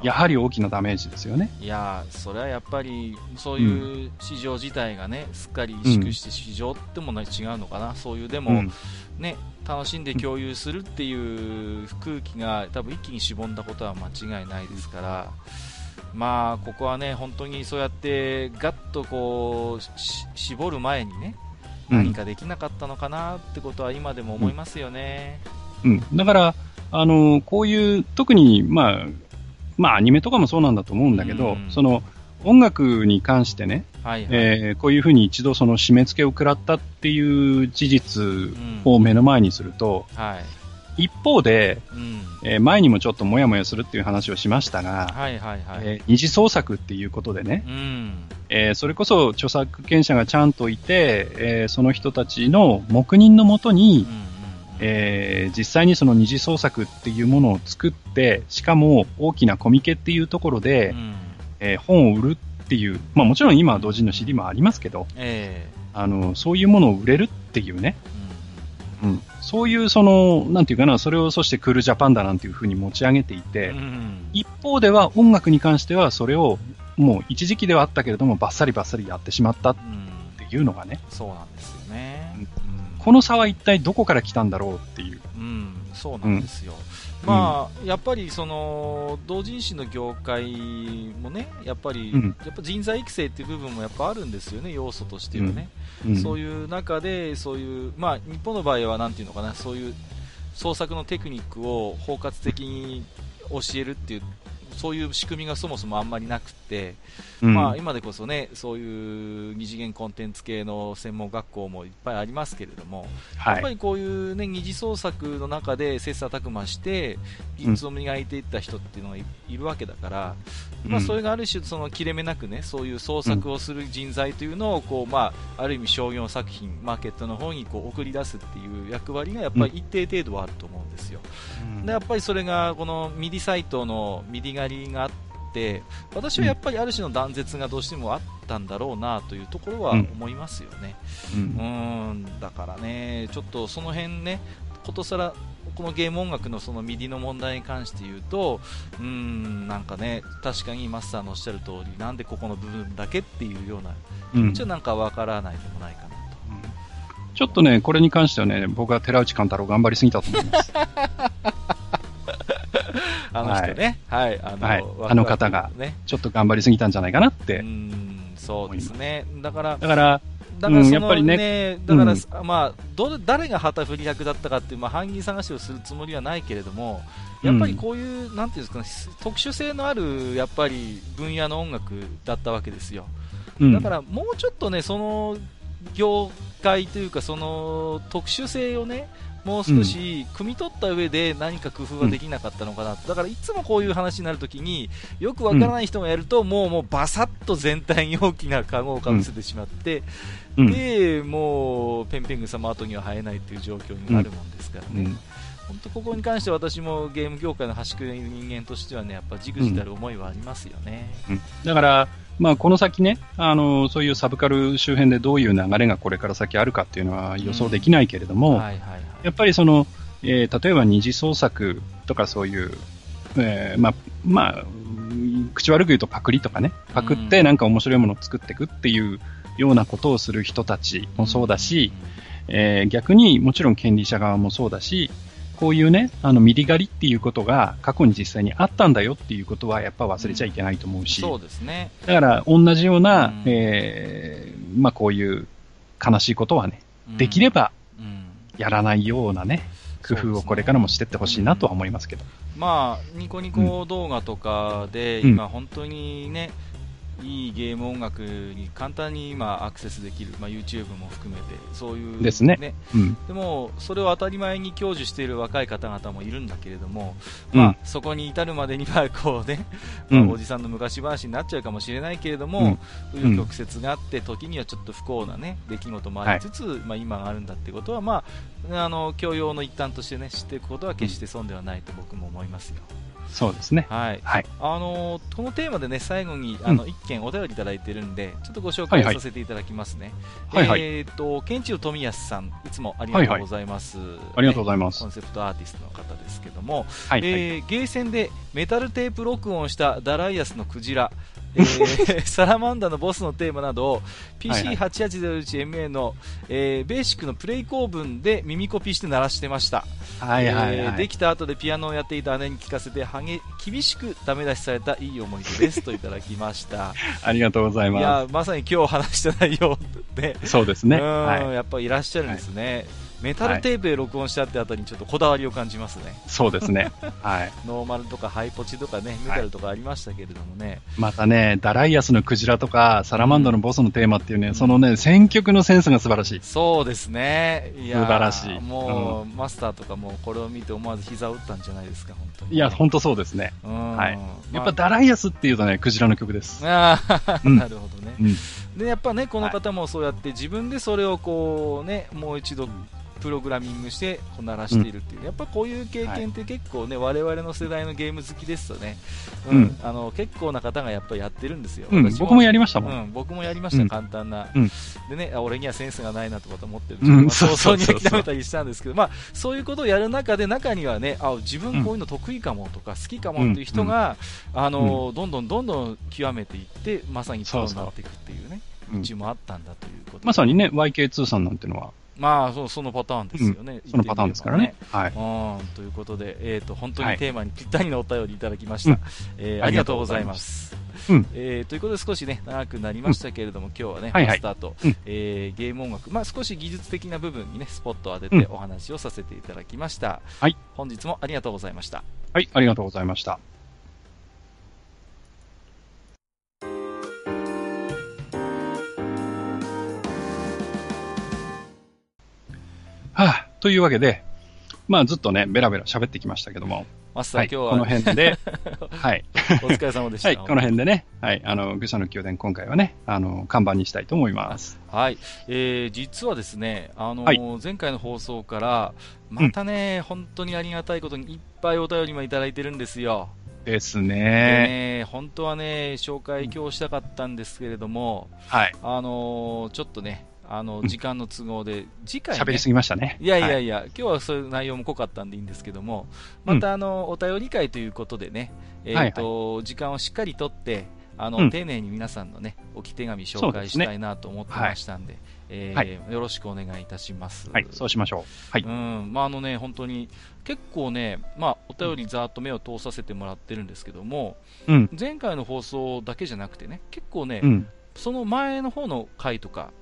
やはり大きなダメージですよね。いやそれはやっぱり、そういう市場自体がね、すっかり萎縮して市場っても違うのかな、そういうでも、うん、ね、楽しんで共有するっていう空気が多分一気にしぼんだことは間違いないですから、まあここはね本当にそうやってガッとこう絞る前にね何かできなかったのかなってことは今でも思いますよね。うん、うん、だからあのこういう特にまあまあアニメとかもそうなんだと思うんだけど、うん、その音楽に関してね、はいはい、えー、こういうふうに一度その締め付けを食らったっていう事実を目の前にすると、うんはい、一方で、うん、えー、前にもちょっともやもやするっていう話をしましたが、はいはいはい。えー、二次創作っていうことでね、うん。えー、それこそ著作権者がちゃんといて、えー、その人たちの黙認のもとに、うんえー、実際にその二次創作っていうものを作って、しかも大きなコミケっていうところで、うん、えー、本を売るっていう、まあもちろん今は同時の CD もありますけど、えー、あの、そういうものを売れるっていうね、うん、そういうその、なんていうかな、それをそしてクールジャパンだなんていうふうに持ち上げていて、うん、一方では音楽に関してはそれをもう一時期ではあったけれども、バッサリバッサリやってしまったっていうのがね。うん、そうなんですよね、うん。この差は一体どこから来たんだろうっていう。うん、そうなんですよ。まあ、やっぱりその同人誌の業界もね、やっぱり、うん、やっぱ人材育成っていう部分もやっぱあるんですよね、要素としてはね。うん、そういう中で、そういう、まあ、日本の場合はなんていうのかな、そういう創作のテクニックを包括的に教えるっていうそういう仕組みがそもそもあんまりなくて、うん、まあ、今でこそねそういう二次元コンテンツ系の専門学校もいっぱいありますけれども、はい、やっぱりこういう、ね、二次創作の中で切磋琢磨して技術を磨いていった人っていうのがいるわけだから、うん、まあ、それがある種その切れ目なくねそういう創作をする人材というのをこう、まあ、ある意味商業作品マーケットの方にこう送り出すっていう役割がやっぱり一定程度はあると思うんですよ。でやっぱりそれがこの MIDI サイトの MIDI 狩りがあって私はやっぱりある種の断絶がどうしてもあったんだろうなというところは思いますよね、うん、うん。だからねちょっとその辺ねことさらこのゲーム音楽のその MIDI の問題に関して言うとうんなんかね確かにマスターのおっしゃる通りなんでここの部分だけっていうような気持ちはなんかわからないでもないかなと。ちょっとね、これに関してはね、僕は寺内貫太郎頑張りすぎたと思います。あの人ね、はい、あの、はい、あの方が、ちょっと頑張りすぎたんじゃないかなって。うん、そうですね。だから、だから、だからその、うん、やっぱりね、だから、うん、まあ、ど誰が旗振り役だったかっていう、まあ、犯人探しをするつもりはないけれども、やっぱりこういう、うん、なんていうんですかね、特殊性のある、やっぱり分野の音楽だったわけですよ。だから、もうちょっとね、その業界というか、その特殊性をね、もう少し汲み取った上で何か工夫はできなかったのかな、うん、だからいつもこういう話になるときによくわからない人がやると、もうもうバサッと全体に大きなカゴをかぶせてしまって、うん、でもうペンペング様後には生えないという状況になるもんですからね。本当ここに関して私もゲーム業界の端くれる人間としてはね、やっぱじくじたる思いはありますよね。うん、だから、まあ、この先ね、あの、そういうサブカル周辺でどういう流れがこれから先あるかっていうのは予想できないけれども、やっぱりその、えー、例えば二次創作とかそういう、えー、まあ、まあ、口悪く言うとパクリとかね、パクってなんか面白いものを作っていくっていうようなことをする人たちもそうだし、えー、逆にもちろん権利者側もそうだし、こういうね、あの、ミリ狩りっていうことが過去に実際にあったんだよっていうことはやっぱ忘れちゃいけないと思うし。そうですね。だから同じような、うん、えー、まあこういう悲しいことはね、できればやらないようなね、工夫をこれからもしていってほしいなとは思いますけど。まあ、ニコニコ動画とかで、今本当にね、いいゲーム音楽に簡単に今アクセスできる、まあ、YouTube も含めてそういう、ね、ですね、うん、でもそれを当たり前に享受している若い方々もいるんだけれども、まあ、そこに至るまでにはこうね、まあ、おじさんの昔話になっちゃうかもしれないけれども、うん、紆余曲折があって時にはちょっと不幸な、ね、出来事もありつつ、はい、まあ、今があるんだってことは、まあ、あの教養の一端として、ね、知っていくことは決して損ではないと僕も思いますよ。そうですね。はい。はい、あのー、このテーマでね、最後に、あの、一、件お便りいただいてるんで、ちょっとご紹介させていただきますね。はいはい、えっ、ー、と、ケンチロ富安さん、いつもありがとうございます。はいはい、ありがとうございます、コンセプトアーティストの方ですけども、はい、はい、えー、ゲーセンでメタルテープ録音したダライアスのクジラ、えー、サラマンダのボスのテーマなどを PC8801MA の、えー、ベーシックのプレイ構文で耳コピーして鳴らしてました、はいはい、はい、できた後でピアノをやっていた姉に聞かせてはげ厳しくダメ出しされたいい思い出ですといただきました。ありがとうございます。いやまさに今日話した内容で。そうですね、はい、やっぱいらっしゃるんですね、はいメタルテープで録音したってあたりにちょっとこだわりを感じますね。そうですね。はい。ノーマルとかハイポチとかね、メタルとかありましたけれどもね。はい、またね、ダライアスのクジラとか、サラマンダのボスのテーマっていうね、うん、そのね、選曲のセンスが素晴らしい。そうですね。いや素晴らしい。もう、うん、マスターとかもこれを見て思わず膝を打ったんじゃないですか、本当に。いや、本当そうですね。うん、はい。やっぱダライアスっていうとね、クジラの曲です。ああ、なるほどね。で、やっぱね、この方もそうやって自分でそれをこうね、もう一度プログラミングして鳴らしているっていう、うん、やっぱこういう経験って結構ね、はい、我々の世代のゲーム好きですとね、うん、うん、あの結構な方がやっぱりやってるんですよ、うん、僕もやりましたもん、うん、僕もやりました、簡単な、でね、俺にはセンスがないなとかと思ってるうん、早々に諦めたりしたんですけど、まあ、そういうことをやる中で、中にはね、あ自分こういうの得意かもとか、好きかもっていう人が、あのどんどんどんどん極めていって、まさにプロになっていくっていうね、道もあったんだということまさにね、YK2 さんなんていうのは、まあ、そそのパターンですよね。うん、そのパターンですからね。はい。うん、ということで、えっ、ー、と、本当にテーマにぴったりのお便りいただきました。はい、えー、ありがとうございます。うん、えー、ということで少しね、長くなりましたけれども、うん、今日はね、はいはい、スタート、うん、えー、ゲーム音楽、まあ少し技術的な部分にね、スポットを当ててお話をさせていただきました。はい。本日もありがとうございました。はい、ありがとうございました。はあ、というわけで、まあずっとね、ベラベラ喋ってきましたけども。マスター、はい、今日は。この辺で、はい。お疲れ様でした。はい、この辺でね、はい、あの、愚者の宮殿今回はね、あの、看板にしたいと思います。はい。えー、実はですね、あの、はい、前回の放送から、またね、うん、本当にありがたいことにいっぱいお便りもいただいてるんですよ。ですねね。本当はね、紹介今日したかったんですけれども、はい。あのちょっとね、あの、時間の都合で、次回、ね、喋りすぎましたね。いやいやいや、はい、今日はそういう内容も濃かったんでいいんですけども、また、あの、お便り会ということでね、えっ、ー、と、時間をしっかりとって、あの、うん、丁寧に皆さんのね、置き手紙紹介したいなと思ってましたんで、えーはい、よろしくお願いいたします。はい、そうしましょう。はい。うん、まあ、あのね、本当に、結構ね、まあ、お便りざーっと目を通させてもらってるんですけども、うん、前回の放送だけじゃなくてね、結構ね、うん、その前の方の回とか、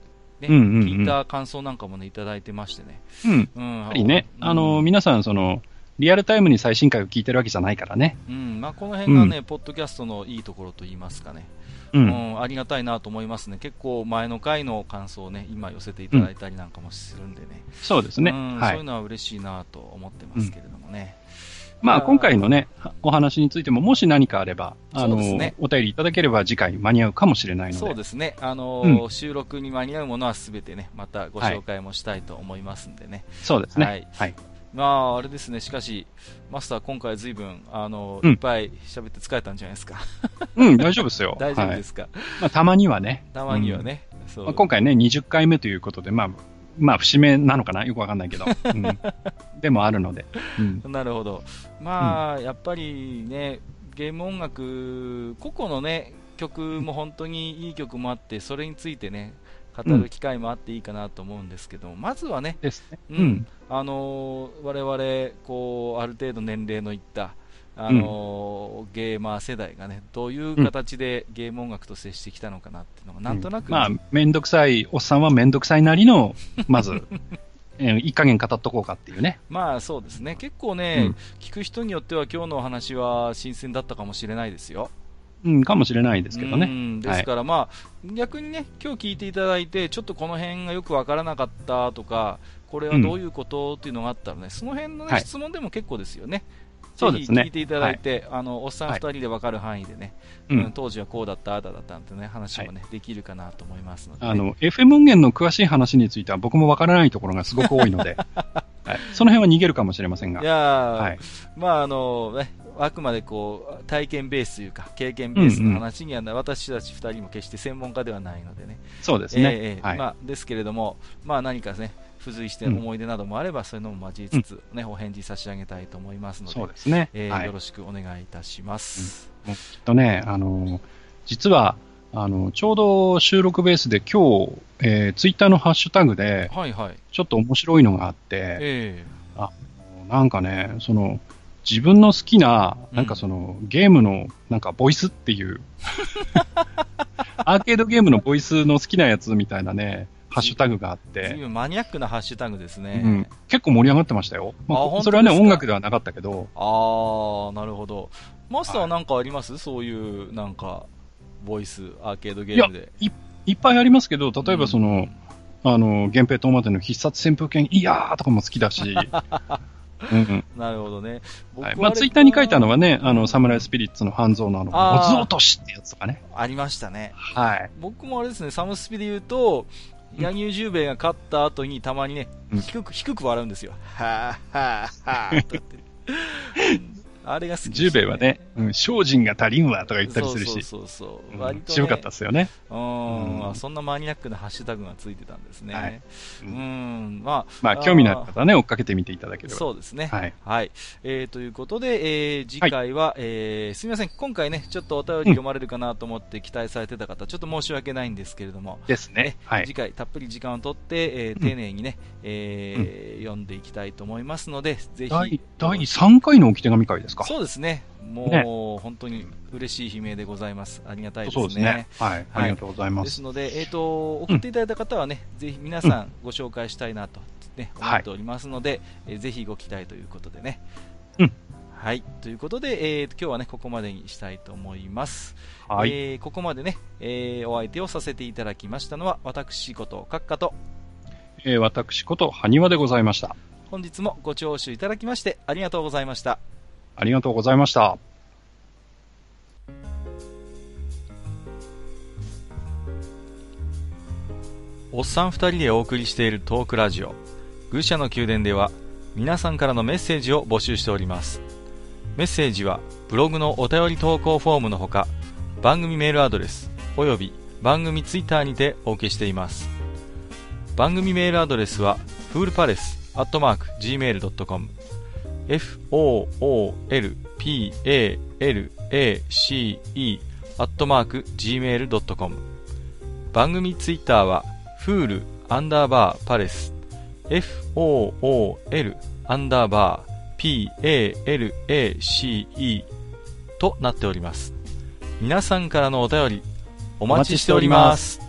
ね、うんうんうん、聞いた感想なんかもね、いただいてましてね。うん。うん、やはりね、あの、皆さん、その、リアルタイムに最新回を聞いてるわけじゃないからね。うん、まあ、この辺がね、うん、ポッドキャストのいいところと言いますかね。うん、うん、ありがたいなと思いますね。結構前の回の感想をね、今寄せていただいたりなんかもするんでね。うん、そうですね、はい、そういうのは嬉しいなと思ってますけれどもね。まあ、今回のね、お話についても、もし何かあれば、あの、ね、お便りいただければ次回間に合うかもしれないので。そうですね。あのーうん、収録に間に合うものはすべてね、またご紹介もしたいと思いますんでね。はい、そうですね。はい。はいまあ、あれですね、しかし、マスター、今回ずいぶん、あの、うん、いっぱい喋って疲れたんじゃないですか。うん、大丈夫ですよ。大丈夫ですか？はい、まあ、たまにはね。たまにはね。うん、そうまあ、今回ね、20回目ということで、まあ、まあ、節目なのかな？よくわかんないけど。うん、でもあるので。うん、なるほど。まあ、やっぱりね、ゲーム音楽、個々のね、曲も本当にいい曲もあって、それについてね、語る機会もあっていいかなと思うんですけども、まずはね、ですね。うん、あのー、我々こうある程度年齢のいった、あのー、ゲーマー世代がね、どういう形でゲーム音楽と接してきたのかなっていうのが、なんとなく、まあ、めんどくさい、おっさんはめんどくさいなりの、まず、いい加減語っとこうかっていうね。まあそうですね。結構ね、うん、聞く人によっては今日のお話は新鮮だったかもしれないですよ。うん、かもしれないですけどね。ですから、まあ、逆にね、今日聞いていただいて、ちょっとこの辺がよくわからなかったとか、これはどういうことっていうのがあったらね、その辺の、ね、質問でも結構ですよね。そうですね。聞いていただいて、はい、あの、おっさん二人でわかる範囲でね、はい、うん、当時はこうだった、ああだったってね、話もね、はい、できるかなと思いますので、ね、あの、FM 音源の詳しい話については僕もわからないところがすごく多いので、はい、その辺は逃げるかもしれませんが。いやはい、まあ、あの、ね、あくまでこう体験ベースというか経験ベースの話には、うんうん、私たち2人も決して専門家ではないのでね。そうですね。えー、はい、まあ、ですけれども、まあ、何かね、付随して思い出などもあれば、うん、そういうのも交えつつ、ね、お返事差し上げたいと思いますので、そうですね。えー、はい、よろしくお願いいたします。うん、きっとね、あの、実は、あの、ちょうど収録ベースで今日、えー、ツイッターのハッシュタグで、はいはい。ちょっと面白いのがあって、えー、あなんかね、その、自分の好きな、なんかその、うん、ゲームの、なんかボイスっていう、アーケードゲームのボイスの好きなやつみたいなね、ハッシュタグがあって。マニアックなハッシュタグですね。うん。結構盛り上がってましたよ。まあ、それはね、音楽ではなかったけど。ああ、なるほど。マスターはなんかあります、はい、そういう、なんか、ボイス、アーケードゲームで。いいっぱいありますけど、例えばその、うん、あの、源平島までの必殺旋風剣、いやーとかも好きだし、うん、なるほどね。はい、まあ、ツイッターに書いたのはね、あの、サムライスピリッツの半蔵のあの、オズ落としってやつとかね。ありましたね。はい。僕もあれですね、サムスピで言うと、柳生十兵衛が勝った後にたまにね、低く、低く笑うんですよ。はぁ、はぁ、はぁ、とって。あれが好き、ね、十兵衛はね、うん、精進が足りんわとか言ったりするし。そうそうそう。うん、割と、ね、渋かったですよね。うん、うん、そんなマニアックなハッシュタグがついてたんですね。はい、うん、まあ。まあ、興味のある方はね、追っかけてみていただければ。そうですね。はい。はい。えー、ということで、えー、次回は、はい、えー、すみません、今回ね、ちょっとお便り読まれるかなと思って期待されてた方、ちょっと申し訳ないんですけれども。ですね。はい。次回、たっぷり時間をとって、えー、丁寧にね、えー、読んでいきたいと思いますので、ぜひ。第、第3回の置き手紙会ですか？そうですね。もう、ね、本当に嬉しい悲鳴でございます。ありがたいですね。すね。はい。ありがとうございます。ですので、えっ、ー、と、送っていただいた方はね、うん、ぜひ皆さんご紹介したいなと、ね、思っておりますので、はい、えー、ぜひご期待ということでね。うん。はい。ということで、えー、今日はね、ここまでにしたいと思います。はい。えー、ここまでね、えー、お相手をさせていただきましたのは、私こと、閣下と、えー、私こと、埴輪でございました。本日もご聴取いただきまして、ありがとうございました。ありがとうございました。おっさん二人でお送りしているトークラジオ、愚者の宮殿では、皆さんからのメッセージを募集しております。メッセージは、ブログのお便り投稿フォームのほか、番組メールアドレス、および番組ツイッターにてお受けしています。番組メールアドレスは、フールパレス、アットマーク、gmail.com、foolpalace、アットマーク gmail.com 番組ツイッターはフールアンダーバーパレス FOOL アンダーバー PALACE となっております。皆さんからのお便りお待ちしております。